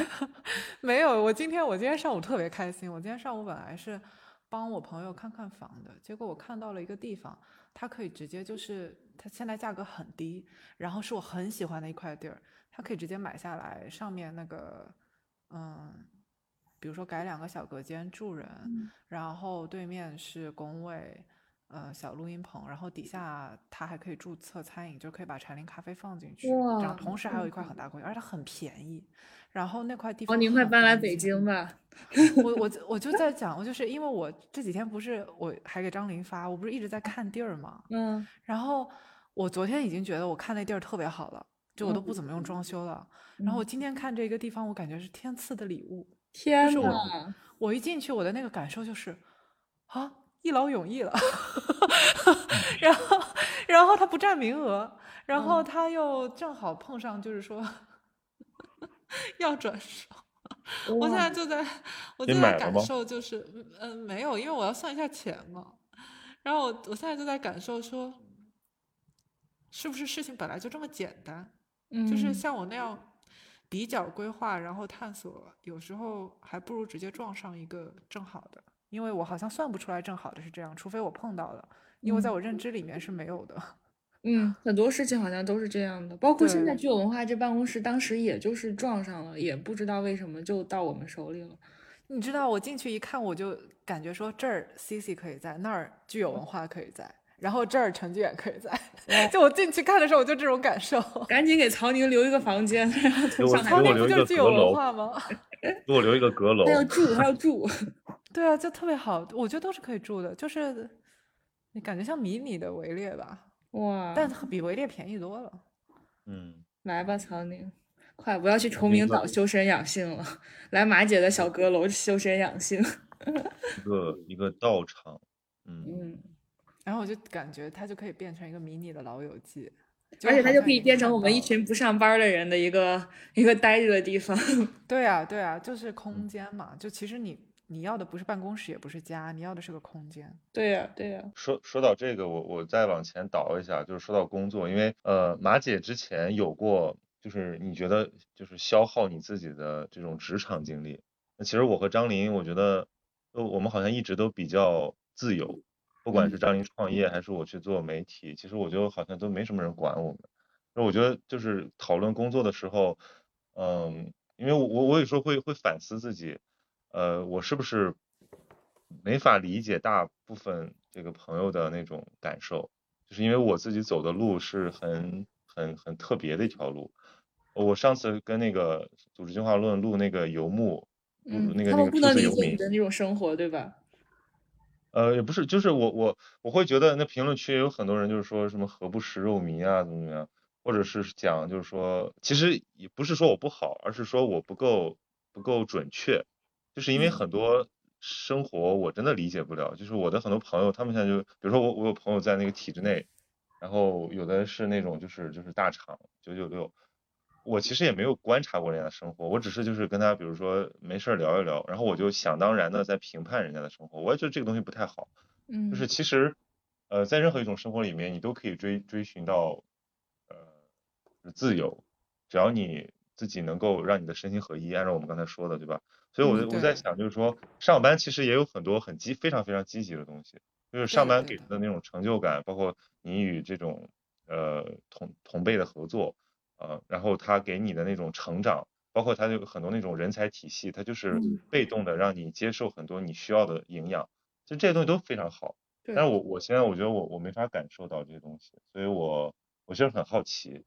没有，我今天我今天上午特别开心。我今天上午本来是帮我朋友看看房的，结果我看到了一个地方，它可以直接就是它现在价格很低，然后是我很喜欢的一块地儿，它可以直接买下来，上面那个嗯，比如说改两个小隔间住人，然后对面是工位。呃，小录音棚，然后底下它还可以注册餐饮，就可以把禅林咖啡放进去，然后同时还有一块很大空间，而且它很便宜。然后那块地方，哦，您快搬来北京吧。我我 我就在讲，我就是因为我这几天不是我还给张琳发，我不是一直在看地儿嘛，嗯，然后我昨天已经觉得我看那地儿特别好了，就我都不怎么用装修了。然后我今天看这个地方，我感觉是天赐的礼物。天呐！我一进去，我的那个感受就是啊。一劳永逸了，然后，然后他不占名额，然后他又正好碰上，就是说 要转手，我现在就在，我就在感受，就是，嗯，没有，因为我要算一下钱嘛，然后我我现在就在感受说，是不是事情本来就这么简单？就是像我那样比较规划，然后探索，有时候还不如直接撞上一个正好的。因为我好像算不出来正好的是这样，除非我碰到了，因为在我认知里面是没有的。嗯，很多事情好像都是这样的，包括现在具有文化这办公室，当时也就是撞上了，也不知道为什么就到我们手里了。你知道，我进去一看，我就感觉说这儿 C C 可以在，那儿具有文化可以在，然后这儿陈俊远可以在。就我进去看的时候，我就这种感受。赶紧给曹宁留一个房间，然后曹宁不就是具有文化吗？给我留一个阁楼。他要住，他要住。对啊，就特别好，我觉得都是可以住的，就是你感觉像迷你的围猎吧，哇，但比围猎便宜多了。嗯，来吧，曹宁，快不要去崇明岛修身养性了，来马姐的小阁楼修身养性。一个一个道场，嗯嗯，然后我就感觉它就可以变成一个迷你的老友记，而且它就可以变成我们一群不上班的人的一个一个待着的地方。对啊，对啊，就是空间嘛，就其实你。你要的不是办公室，也不是家，你要的是个空间。对呀，对呀。说说到这个，我我再往前倒一下，就是说到工作，因为呃，马姐之前有过，就是你觉得就是消耗你自己的这种职场经历。那其实我和张琳，我觉得呃我们好像一直都比较自由，不管是张琳创业还是我去做媒体，其实我觉得好像都没什么人管我们。那我觉得就是讨论工作的时候，嗯，因为我我有时候会会反思自己。呃，我是不是没法理解大部分这个朋友的那种感受？就是因为我自己走的路是很很很特别的一条路。我上次跟那个组织进化论录那个游牧，嗯，那个那个数字游民的那种生活，对吧？呃，也不是，就是我我我会觉得那评论区有很多人就是说什么何不食肉糜啊，怎么怎么样，或者是讲就是说，其实也不是说我不好，而是说我不够不够准确。就是因为很多生活我真的理解不了，就是我的很多朋友，他们现在就，比如说我我有朋友在那个体制内，然后有的是那种就是就是大厂九九六，我其实也没有观察过人家的生活，我只是就是跟他比如说没事聊一聊，然后我就想当然的在评判人家的生活，我也觉得这个东西不太好，嗯，就是其实呃在任何一种生活里面，你都可以追追寻到呃自由，只要你自己能够让你的身心合一，按照我们刚才说的，对吧？所以，我我在想，就是说，上班其实也有很多很积、非常非常积极的东西，就是上班给的那种成就感，包括你与这种呃同同辈的合作，呃，然后他给你的那种成长，包括他有很多那种人才体系，他就是被动的让你接受很多你需要的营养，其实这些东西都非常好。但是我我现在我觉得我我没法感受到这些东西，所以我我其实很好奇，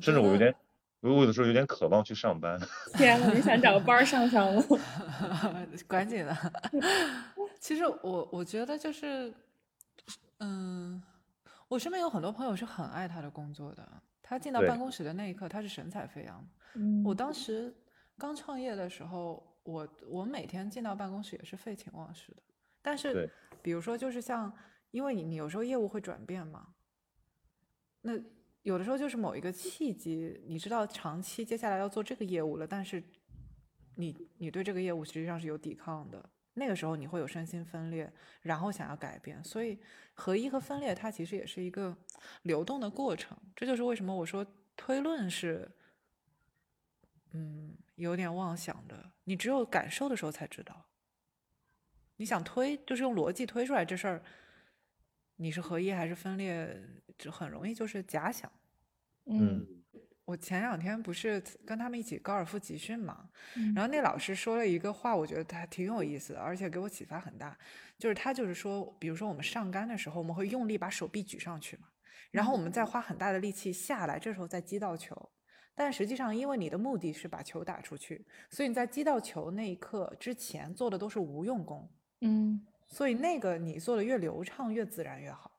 甚至我有点。我有的时候有点渴望去上班。天呐，你想找个班上上吗？赶紧的。其实我我觉得就是，嗯，我身边有很多朋友是很爱他的工作的。他进到办公室的那一刻，他是神采飞扬。嗯。我当时刚创业的时候，我我每天进到办公室也是废寝忘食的。但是，比如说就是像，因为你你有时候业务会转变嘛，那。有的时候就是某一个契机，你知道长期接下来要做这个业务了，但是你你对这个业务实际上是有抵抗的，那个时候你会有身心分裂，然后想要改变，所以合一和分裂它其实也是一个流动的过程。这就是为什么我说推论是，嗯，有点妄想的。你只有感受的时候才知道。你想推，就是用逻辑推出来这事儿，你是合一还是分裂，就很容易就是假想。嗯我前两天不是跟他们一起高尔夫集训嘛，嗯然后那老师说了一个话，我觉得他挺有意思的，而且给我启发很大。就是他就是说，比如说我们上杆的时候，我们会用力把手臂举上去嘛，然后我们再花很大的力气下来，这时候再击到球。但实际上，因为你的目的是把球打出去，所以你在击到球那一刻之前做的都是无用功。嗯所以那个你做的越流畅越自然越好，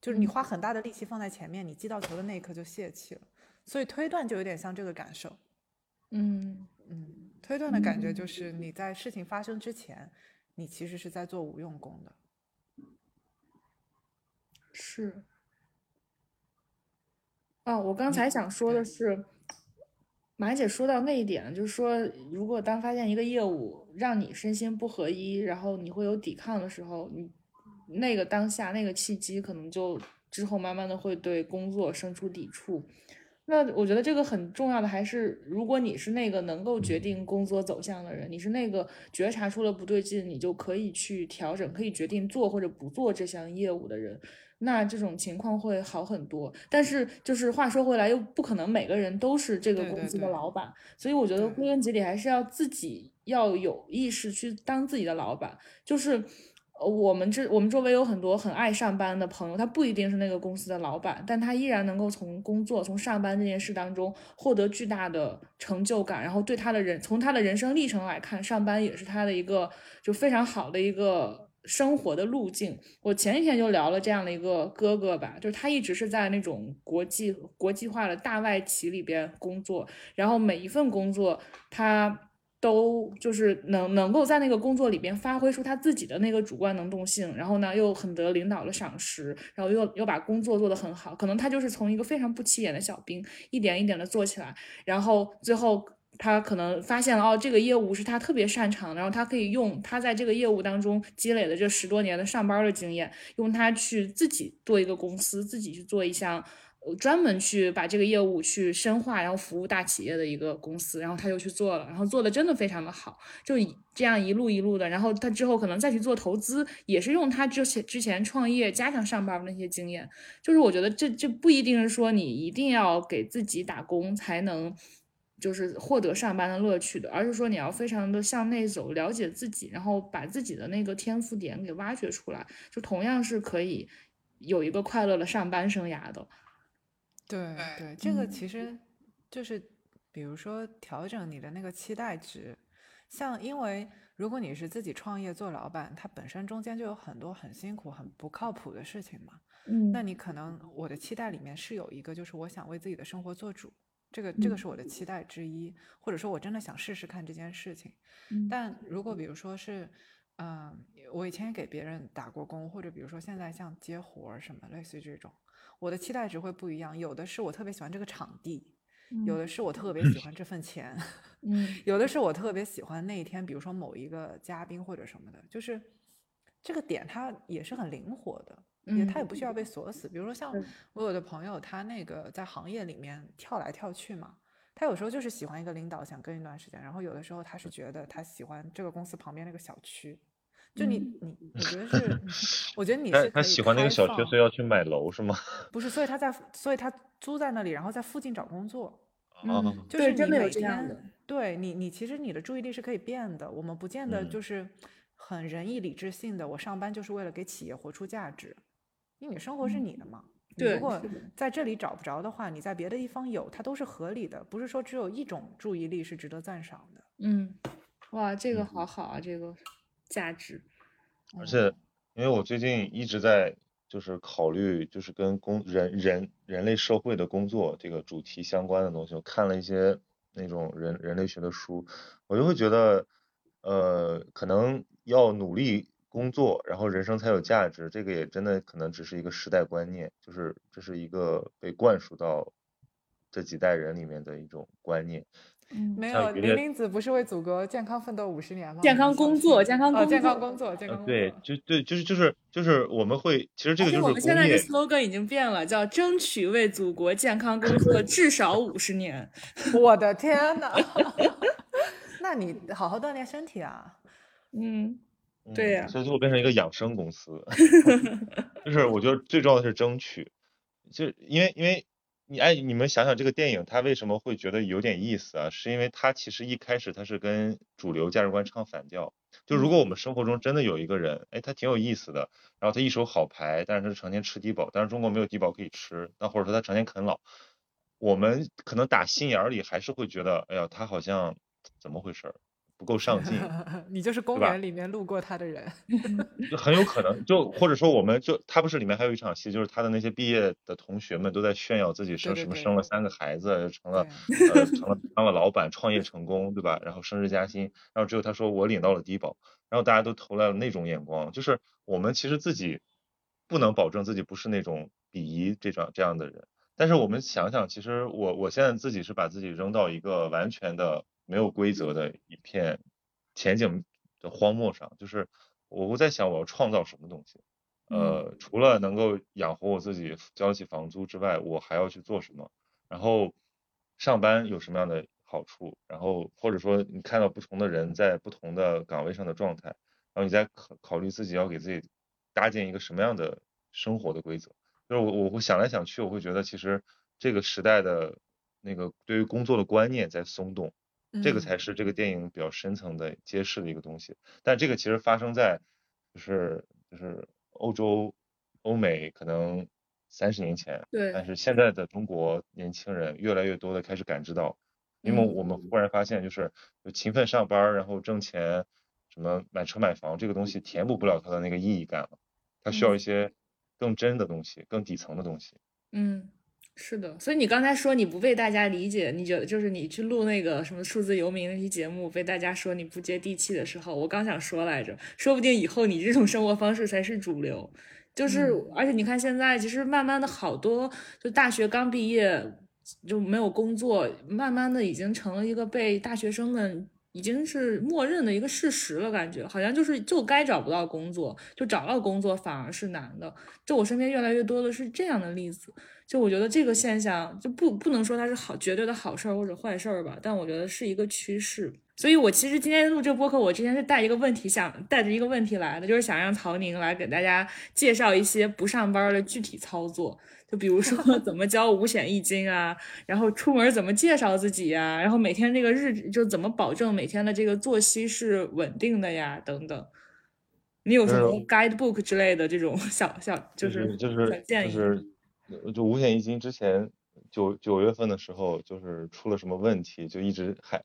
就是你花很大的力气放在前面，你击到球的那一刻就泄气了。所以推断就有点像这个感受，嗯嗯，推断的感觉就是你在事情发生之前，你其实是在做无用功的。是。哦，我刚才想说的是，马姐说到那一点，就是说，如果当发现一个业务让你身心不合一，然后你会有抵抗的时候，你那个当下那个契机，可能就之后慢慢的会对工作生出抵触。那我觉得这个很重要的还是，如果你是那个能够决定工作走向的人，你是那个觉察出了不对劲，你就可以去调整，可以决定做或者不做这项业务的人，那这种情况会好很多。但是就是话说回来，又不可能每个人都是这个公司的对对对老板，所以我觉得归根结底还是要自己要有意识去当自己的老板，就是。我们这我们周围有很多很爱上班的朋友，他不一定是那个公司的老板，但他依然能够从工作、从上班这件事当中获得巨大的成就感，然后对他的人从他的人生历程来看，上班也是他的一个就非常好的一个生活的路径。我前几天就聊了这样的一个哥哥吧，就是他一直是在那种国际国际化的大外企里边工作，然后每一份工作他。都就是能能够在那个工作里边发挥出他自己的那个主观能动性，然后呢又很得领导的赏识，然后又又把工作做得很好。可能他就是从一个非常不起眼的小兵，一点一点的做起来，然后最后他可能发现了哦，这个业务是他特别擅长的，然后他可以用他在这个业务当中积累的这十多年的上班的经验，用它去自己做一个公司，自己去做一项。专门去把这个业务去深化，然后服务大企业的一个公司，然后他就去做了，然后做的真的非常的好，就这样一路一路的，然后他之后可能再去做投资，也是用他之前之前创业加上上班的那些经验，就是我觉得这这不一定是说你一定要给自己打工才能。就是获得上班的乐趣的，而是说你要非常的向内走，了解自己，然后把自己的那个天赋点给挖掘出来，就同样是可以有一个快乐的上班生涯的。对对，这个嗯。其实就是，比如说调整你的那个期待值，像因为如果你是自己创业做老板，它本身中间就有很多很辛苦、很不靠谱的事情嘛。嗯。那你可能我的期待里面是有一个，就是我想为自己的生活做主，这个这个嗯。是我的期待之一，或者说我真的想试试看这件事情。嗯。但如果比如说是，嗯、我以前也给别人打过工，或者比如说现在像接活儿什么类似于这种，我的期待值会不一样。有的是我特别喜欢这个场地，有的是我特别喜欢这份钱，嗯有的是我特别喜欢那一天，比如说某一个嘉宾或者什么的，就是这个点它也是很灵活的。也它也不需要被锁死，比如说像我有的朋友，他那个在行业里面跳来跳去嘛，他有时候就是喜欢一个领导，想跟一段时间，然后有的时候他是觉得他喜欢这个公司旁边那个小区，就你你我觉得是，我觉得你他是可以他喜欢那个小区，放所以要去买楼是吗？不是，所以他在所以他租在那里，然后在附近找工作，啊，嗯就是真的有你每天这样的。对你你其实你的注意力是可以变的，我们不见得嗯。就是很仁义礼智信的，我上班就是为了给企业活出价值，因为你生活是你的嘛。你对如果在这里找不着的话，你在别的地方有，它都是合理的，不是说只有一种注意力是值得赞赏的。嗯，哇，这个嗯好好啊，这个价值。而且因为我最近一直在就是考虑，就是跟工人人人类社会的工作这个主题相关的东西，我看了一些那种人人类学的书，我就会觉得，呃，可能要努力工作，然后人生才有价值，这个也真的可能只是一个时代观念，就是这是一个被灌输到这几代人里面的一种观念。嗯，没有，林林子不是为祖国健康奋斗五十年吗？健康工作，健康哦，工健康作。工作，健康呃，工作。对，就对，就是就是就是我们会，其实这个就是我们现在的，slogan 已经变了，叫争取为祖国健康工作至少五十年。我的天呐！那你好好锻炼身体啊！嗯，对呀嗯所以最后变成一个养生公司，就是我觉得最重要的是争取，就因为因为你哎，你们想想这个电影他为什么会觉得有点意思啊？是因为他其实一开始他是跟主流价值观唱反调。就如果我们生活中真的有一个人，哎，他挺有意思的，然后他一手好牌，但是他成天吃低保，但是中国没有低保可以吃，那或者说他成天啃老，我们可能打心眼儿里还是会觉得，哎呀，他好像怎么回事儿，不够上进。你就是公园里面路过他的人。就很有可能，就或者说我们就他不是里面还有一场戏，就是他的那些毕业的同学们都在炫耀自己生什么生了三个孩子，成了呃成了当了老板，创业成功，对吧？然后升职加薪，然后只有他说我领到了低保，然后大家都投来了那种眼光，就是我们其实自己不能保证自己不是那种鄙夷这种这样的人，但是我们想想，其实我我现在自己是把自己扔到一个完全的没有规则的一片前景的荒漠上，就是我会在想我要创造什么东西，呃，除了能够养活我自己、交得起房租之外，我还要去做什么？然后上班有什么样的好处？然后或者说你看到不同的人在不同的岗位上的状态，然后你再考考虑自己要给自己搭建一个什么样的生活的规则。就是我我会想来想去，我会觉得其实这个时代的那个对于工作的观念在松动，这个嗯。才是这个电影比较深层的揭示的一个东西。但这个其实发生在就是就是欧洲、欧美可能三十年前，对但是现在的中国年轻人越来越多的开始感知到，因为嗯。我们忽然发现就是就勤奋上班，然后挣钱，什么买车买房这个东西填补不了它的那个意义感了，它需要一些更真的东西，更底层的东西。嗯，是的，所以你刚才说你不被大家理解，你觉得就是你去录那个什么数字游民那期节目，被大家说你不接地气的时候，我刚想说来着，说不定以后你这种生活方式才是主流。就是，嗯而且你看现在，其实慢慢的好多就大学刚毕业就没有工作，慢慢的已经成了一个被大学生们已经是默认的一个事实了，感觉好像就是就该找不到工作，就找到工作反而是难的。就我身边越来越多的是这样的例子。就我觉得这个现象就不不能说它是好绝对的好事儿或者坏事儿吧，但我觉得是一个趋势。所以我其实今天录这个播客，我之前是带一个问题想带着一个问题来的，就是想让曹宁来给大家介绍一些不上班的具体操作，就比如说 怎么交五险一金啊，然后出门怎么介绍自己呀，然后每天这个日就怎么保证每天的这个作息是稳定的呀，等等。你有什么嗯 guidebook 之类的这种小小就就是就是建议？就是呃就五险一金之前九九月份的时候，就是出了什么问题，就一直还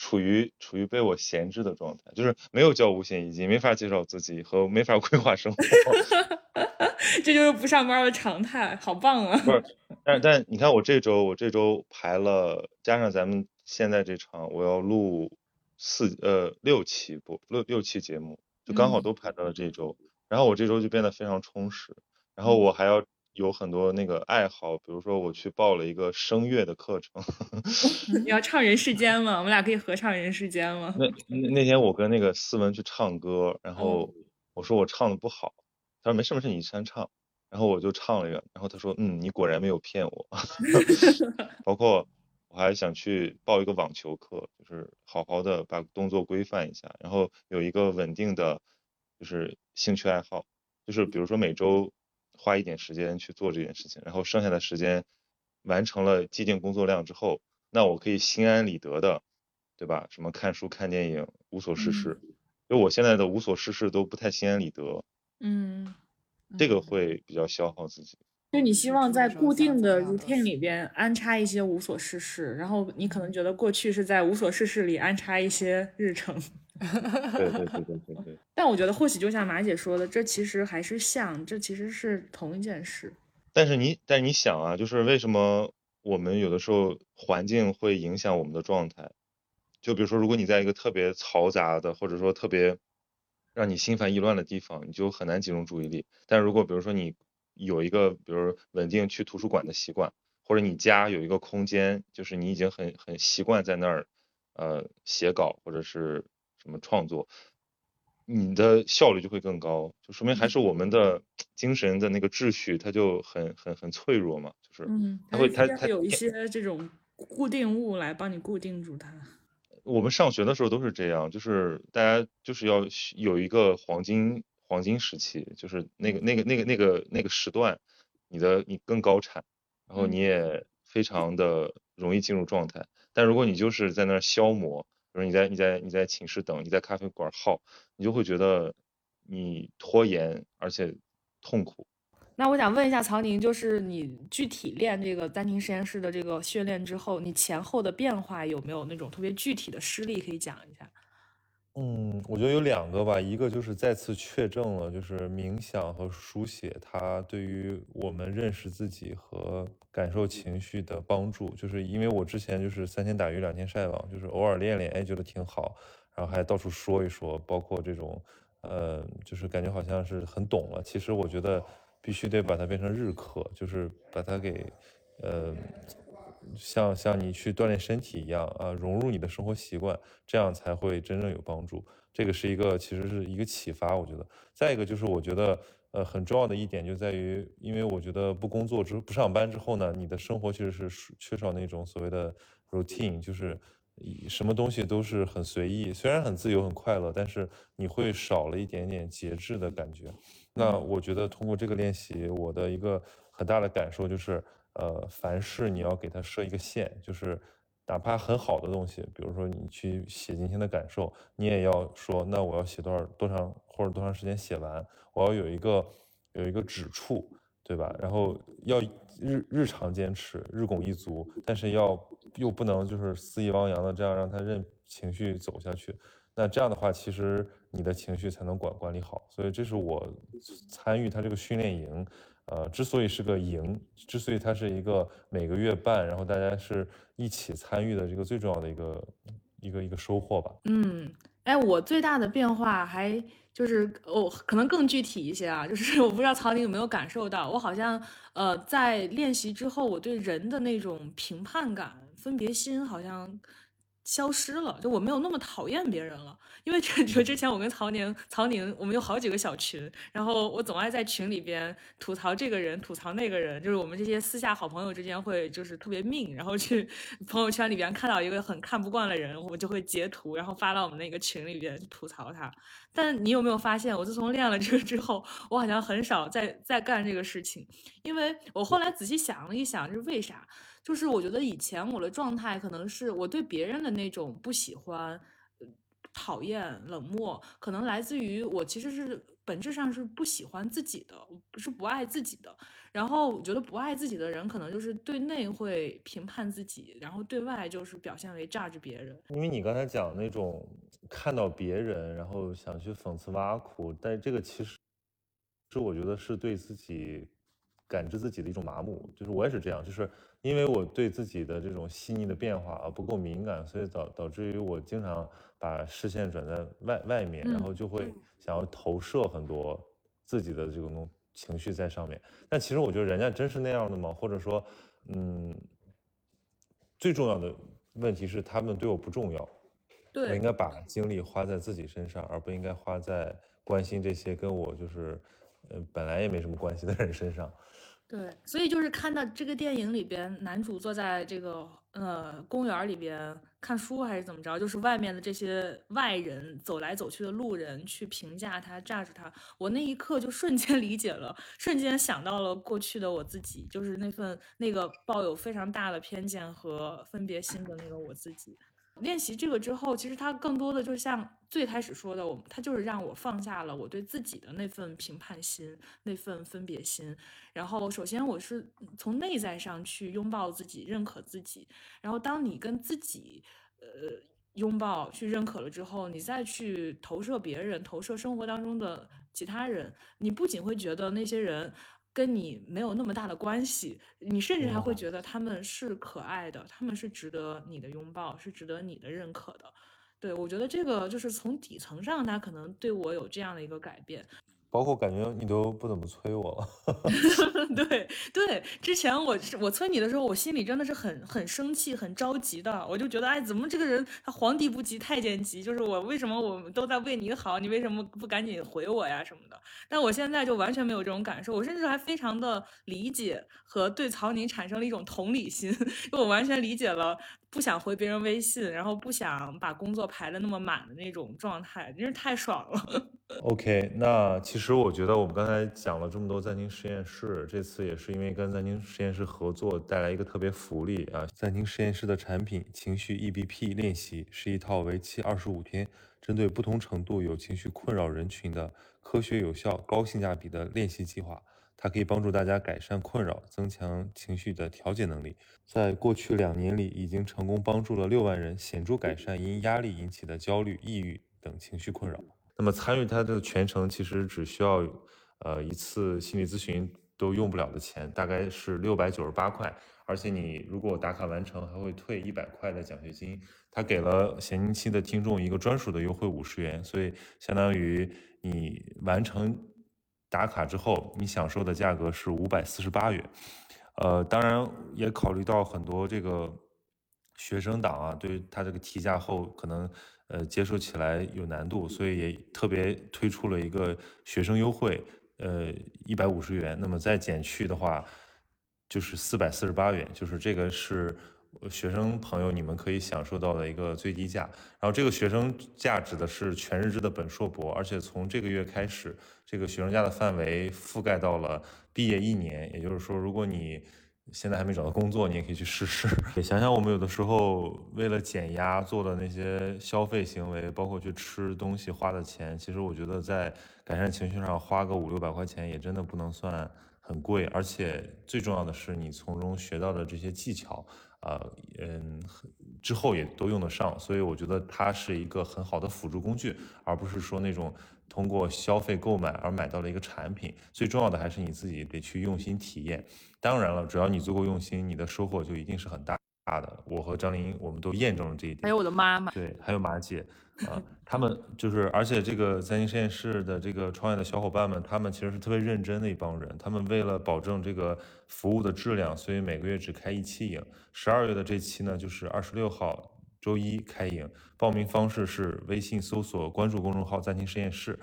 处于处于被我闲置的状态，就是没有交五险一金，没法介绍自己和没法 规划生活。这就是不上班的常态，好棒啊！不是，但但你看我这周我这周排了，加上咱们现在这场，我要录四呃六期播六六期节目，就刚好嗯都排到了这周，然后我这周就变得非常充实，然后嗯我还要有很多那个爱好，比如说我去报了一个声乐的课程，你要唱《人世间》吗？我们俩可以合唱《人世间》吗？那那那天我跟那个思文去唱歌，然后我说我唱的不好，他说没事没事，你先唱。然后我就唱了一个，然后他说，嗯，你果然没有骗我。包括我还想去报一个网球课，就是好好的把动作规范一下，然后有一个稳定的，就是兴趣爱好，就是比如说每周花一点时间去做这件事情，然后剩下的时间完成了既定工作量之后，那我可以心安理得的，对吧？什么看书、看电影，无所事事。就我现在的无所事事都不太心安理得，嗯，这个嗯会比较消耗自己。就你希望在固定的 routine 里边安插一些无所事事，然后你可能觉得过去是在无所事事里安插一些日程，对对对对对对。但我觉得或许就像马姐说的，这其实还是像，这其实是同一件事。但是你，但是你想啊，就是为什么我们有的时候环境会影响我们的状态？就比如说，如果你在一个特别嘈杂的，或者说特别让你心烦意乱的地方，你就很难集中注意力。但如果比如说你有一个，比如稳定去图书馆的习惯，或者你家有一个空间，就是你已经很很习惯在那儿，呃，写稿或者是什么创作，你的效率就会更高，就说明还是我们的精神的那个秩序，它就很很很脆弱嘛，就是嗯，它会它它它有一些这种固定物来帮你固定住它。我们上学的时候都是这样，就是大家就是要有一个黄金黄金时期，就是那个那个那个那个那个时段，你的你更高产，然后你也非常的容易进入状态。但如果你就是在那儿消磨，比如你在你在你在寝室等，你在咖啡馆耗，你就会觉得你拖延而且痛苦。那我想问一下曹宁，就是你具体练这个暂停实验室的这个训练之后，你前后的变化有没有那种特别具体的事例可以讲一下？嗯，我觉得有两个吧，一个就是再次确证了，就是冥想和书写它对于我们认识自己和感受情绪的帮助。就是因为我之前就是三天打鱼两天晒网，就是偶尔练练，哎，觉得挺好，然后还到处说一说，包括这种，呃，就是感觉好像是很懂了。其实我觉得必须得把它变成日课，就是把它给，呃。像像你去锻炼身体一样啊，融入你的生活习惯，这样才会真正有帮助。这个是一个，其实是一个启发，我觉得。再一个就是，我觉得呃很重要的一点就在于，因为我觉得不工作之不上班之后呢，你的生活其实是缺少那种所谓的 routine，就是什么东西都是很随意，虽然很自由很快乐，但是你会少了一点点节制的感觉。那我觉得通过这个练习，我的一个很大的感受就是。呃，凡事你要给它设一个线，就是哪怕很好的东西，比如说你去写今天的感受，你也要说，那我要写多少多长或者多长时间写完，我要有一个有一个指处，对吧？然后要日日常坚持，日拱一卒，但是要又不能就是肆意汪洋的这样让他任情绪走下去，那这样的话，其实你的情绪才能管管理好。所以这是我参与他这个训练营。呃，之所以是个营，之所以它是一个每个月办，然后大家是一起参与的这个最重要的一个一个一个收获吧。嗯，哎，我最大的变化还就是哦，可能更具体一些啊，就是我不知道曹宁有没有感受到，我好像呃在练习之后，我对人的那种评判感、分别心好像。消失了，就我没有那么讨厌别人了，因为这就之前我跟曹宁、曹宁，我们有好几个小群，然后我总爱在群里边吐槽这个人，吐槽那个人，就是我们这些私下好朋友之间会就是特别命，然后去朋友圈里边看到一个很看不惯的人，我就会截图，然后发到我们那个群里边吐槽他。但你有没有发现，我自从练了这个之后，我好像很少再再干这个事情，因为我后来仔细想了一想，这是为啥？就是我觉得以前我的状态可能是我对别人的那种不喜欢、讨厌、冷漠，可能来自于我其实是本质上是不喜欢自己的，是不爱自己的。然后我觉得不爱自己的人，可能就是对内会评判自己，然后对外就是表现为榨着别人。因为你刚才讲那种看到别人，然后想去讽刺挖苦，但这个其实是我觉得是对自己感知自己的一种麻木。就是我也是这样，就是。因为我对自己的这种细腻的变化啊不够敏感，所以导导致于我经常把视线转在外外面，然后就会想要投射很多自己的这种情绪在上面。但其实我觉得人家真是那样的吗？或者说，嗯，最重要的问题是他们对我不重要，我应该把精力花在自己身上，而不应该花在关心这些跟我就是呃本来也没什么关系的人身上。对，所以就是看到这个电影里边，男主坐在这个呃公园里边看书还是怎么着，就是外面的这些外人走来走去的路人去评价他、榨着他，我那一刻就瞬间 理解了，瞬间想到了过去的我自己，就是那份那个抱有非常大的偏见和分别心的那个我自己。练习这个之后，其实它更多的就像最开始说的，我它就是让我放下了我对自己的那份评判心、那份分别心。然后，首先我是从内在上去拥抱自己、认可自己。然后，当你跟自己呃拥抱、去认可了之后，你再去投射别人、投射生活当中的其他人，你不仅会觉得那些人。跟你没有那么大的关系，你甚至还会觉得他们是可爱的，他们是值得你的拥抱，是值得你的认可的。对我觉得这个就是从底层上，他可能对我有这样的一个改变。包括感觉你都不怎么催我了。对 对，之前我我催你的时候，我心里真的是很很生气、很着急的。我就觉得，哎，怎么这个人他皇帝不急太监急？就是我为什么我们都在为你好，你为什么不赶紧回我呀什么的？但我现在就完全没有这种感受，我甚至还非常的理解和对曹宁产生了一种同理心，就我完全理解了。不想回别人微信，然后不想把工作排的那么满的那种状态，真是太爽了。OK，那其实我觉得我们刚才讲了这么多暂停实验室，这次也是因为跟暂停实验室合作带来一个特别福利啊。暂停实验室的产品情绪 EBP 练习是一套为期二十五天，针对不同程度有情绪困扰人群的科学有效、高性价比的练习计划。它可以帮助大家改善困扰，增强情绪的调节能力。在过去两年里，已经成功帮助了六万人显著改善因压力引起的焦虑、抑郁等情绪困扰。那么参与它的全程其实只需要，呃，一次心理咨询都用不了的钱，大概是六百九十八块。而且你如果打卡完成，还会退一百块的奖学金。它给了闲宁期的听众一个专属的优惠五十元，所以相当于你完成。打卡之后，你享受的价格是五百四十八元，呃，当然也考虑到很多这个学生党啊，对于他这个提价后可能呃接受起来有难度，所以也特别推出了一个学生优惠，呃，一百五十元，那么再减去的话就是四百四十八元，就是这个是。学生朋友，你们可以享受到的一个最低价。然后这个学生价指的是全日制的本硕博，而且从这个月开始，这个学生价的范围覆盖到了毕业一年。也就是说，如果你现在还没找到工作，你也可以去试试。也想想我们有的时候为了减压做的那些消费行为，包括去吃东西花的钱，其实我觉得在改善情绪上花个五六百块钱也真的不能算很贵。而且最重要的是，你从中学到的这些技巧。呃，嗯，之后也都用得上，所以我觉得它是一个很好的辅助工具，而不是说那种通过消费购买而买到了一个产品。最重要的还是你自己得去用心体验。当然了，只要你足够用心，你的收获就一定是很大。大的，我和张琳我们都验证了这一点。还有我的妈妈，对，还有马姐，啊，他们就是，而且这个三星实验室的这个创业的小伙伴们，他们其实是特别认真的一帮人。他们为了保证这个服务的质量，所以每个月只开一期营。十二月的这期呢，就是二十六号周一开营。报名方式是微信搜索关注公众号暂停实验室，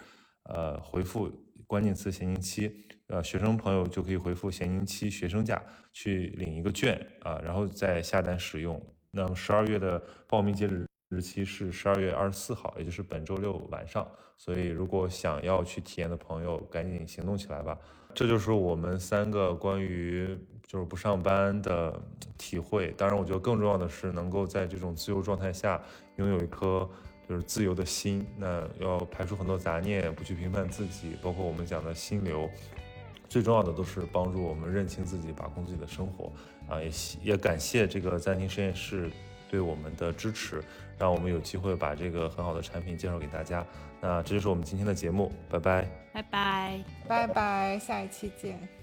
呃，回复关键词闲宁期。呃，学生朋友就可以回复闲宁期学生价去领一个券啊，然后再下单使用。那么十二月的报名截止日期是十二月二十四号，也就是本周六晚上。所以如果想要去体验的朋友，赶紧行动起来吧。这就是我们三个关于就是不上班的体会。当然，我觉得更重要的是能够在这种自由状态下拥有一颗就是自由的心。那要排除很多杂念，不去评判自己，包括我们讲的心流。最重要的都是帮助我们认清自己，把控自己的生活啊！也也感谢这个暂停实验室对我们的支持，让我们有机会把这个很好的产品介绍给大家。那这就是我们今天的节目，拜拜，拜拜，拜拜，下一期见。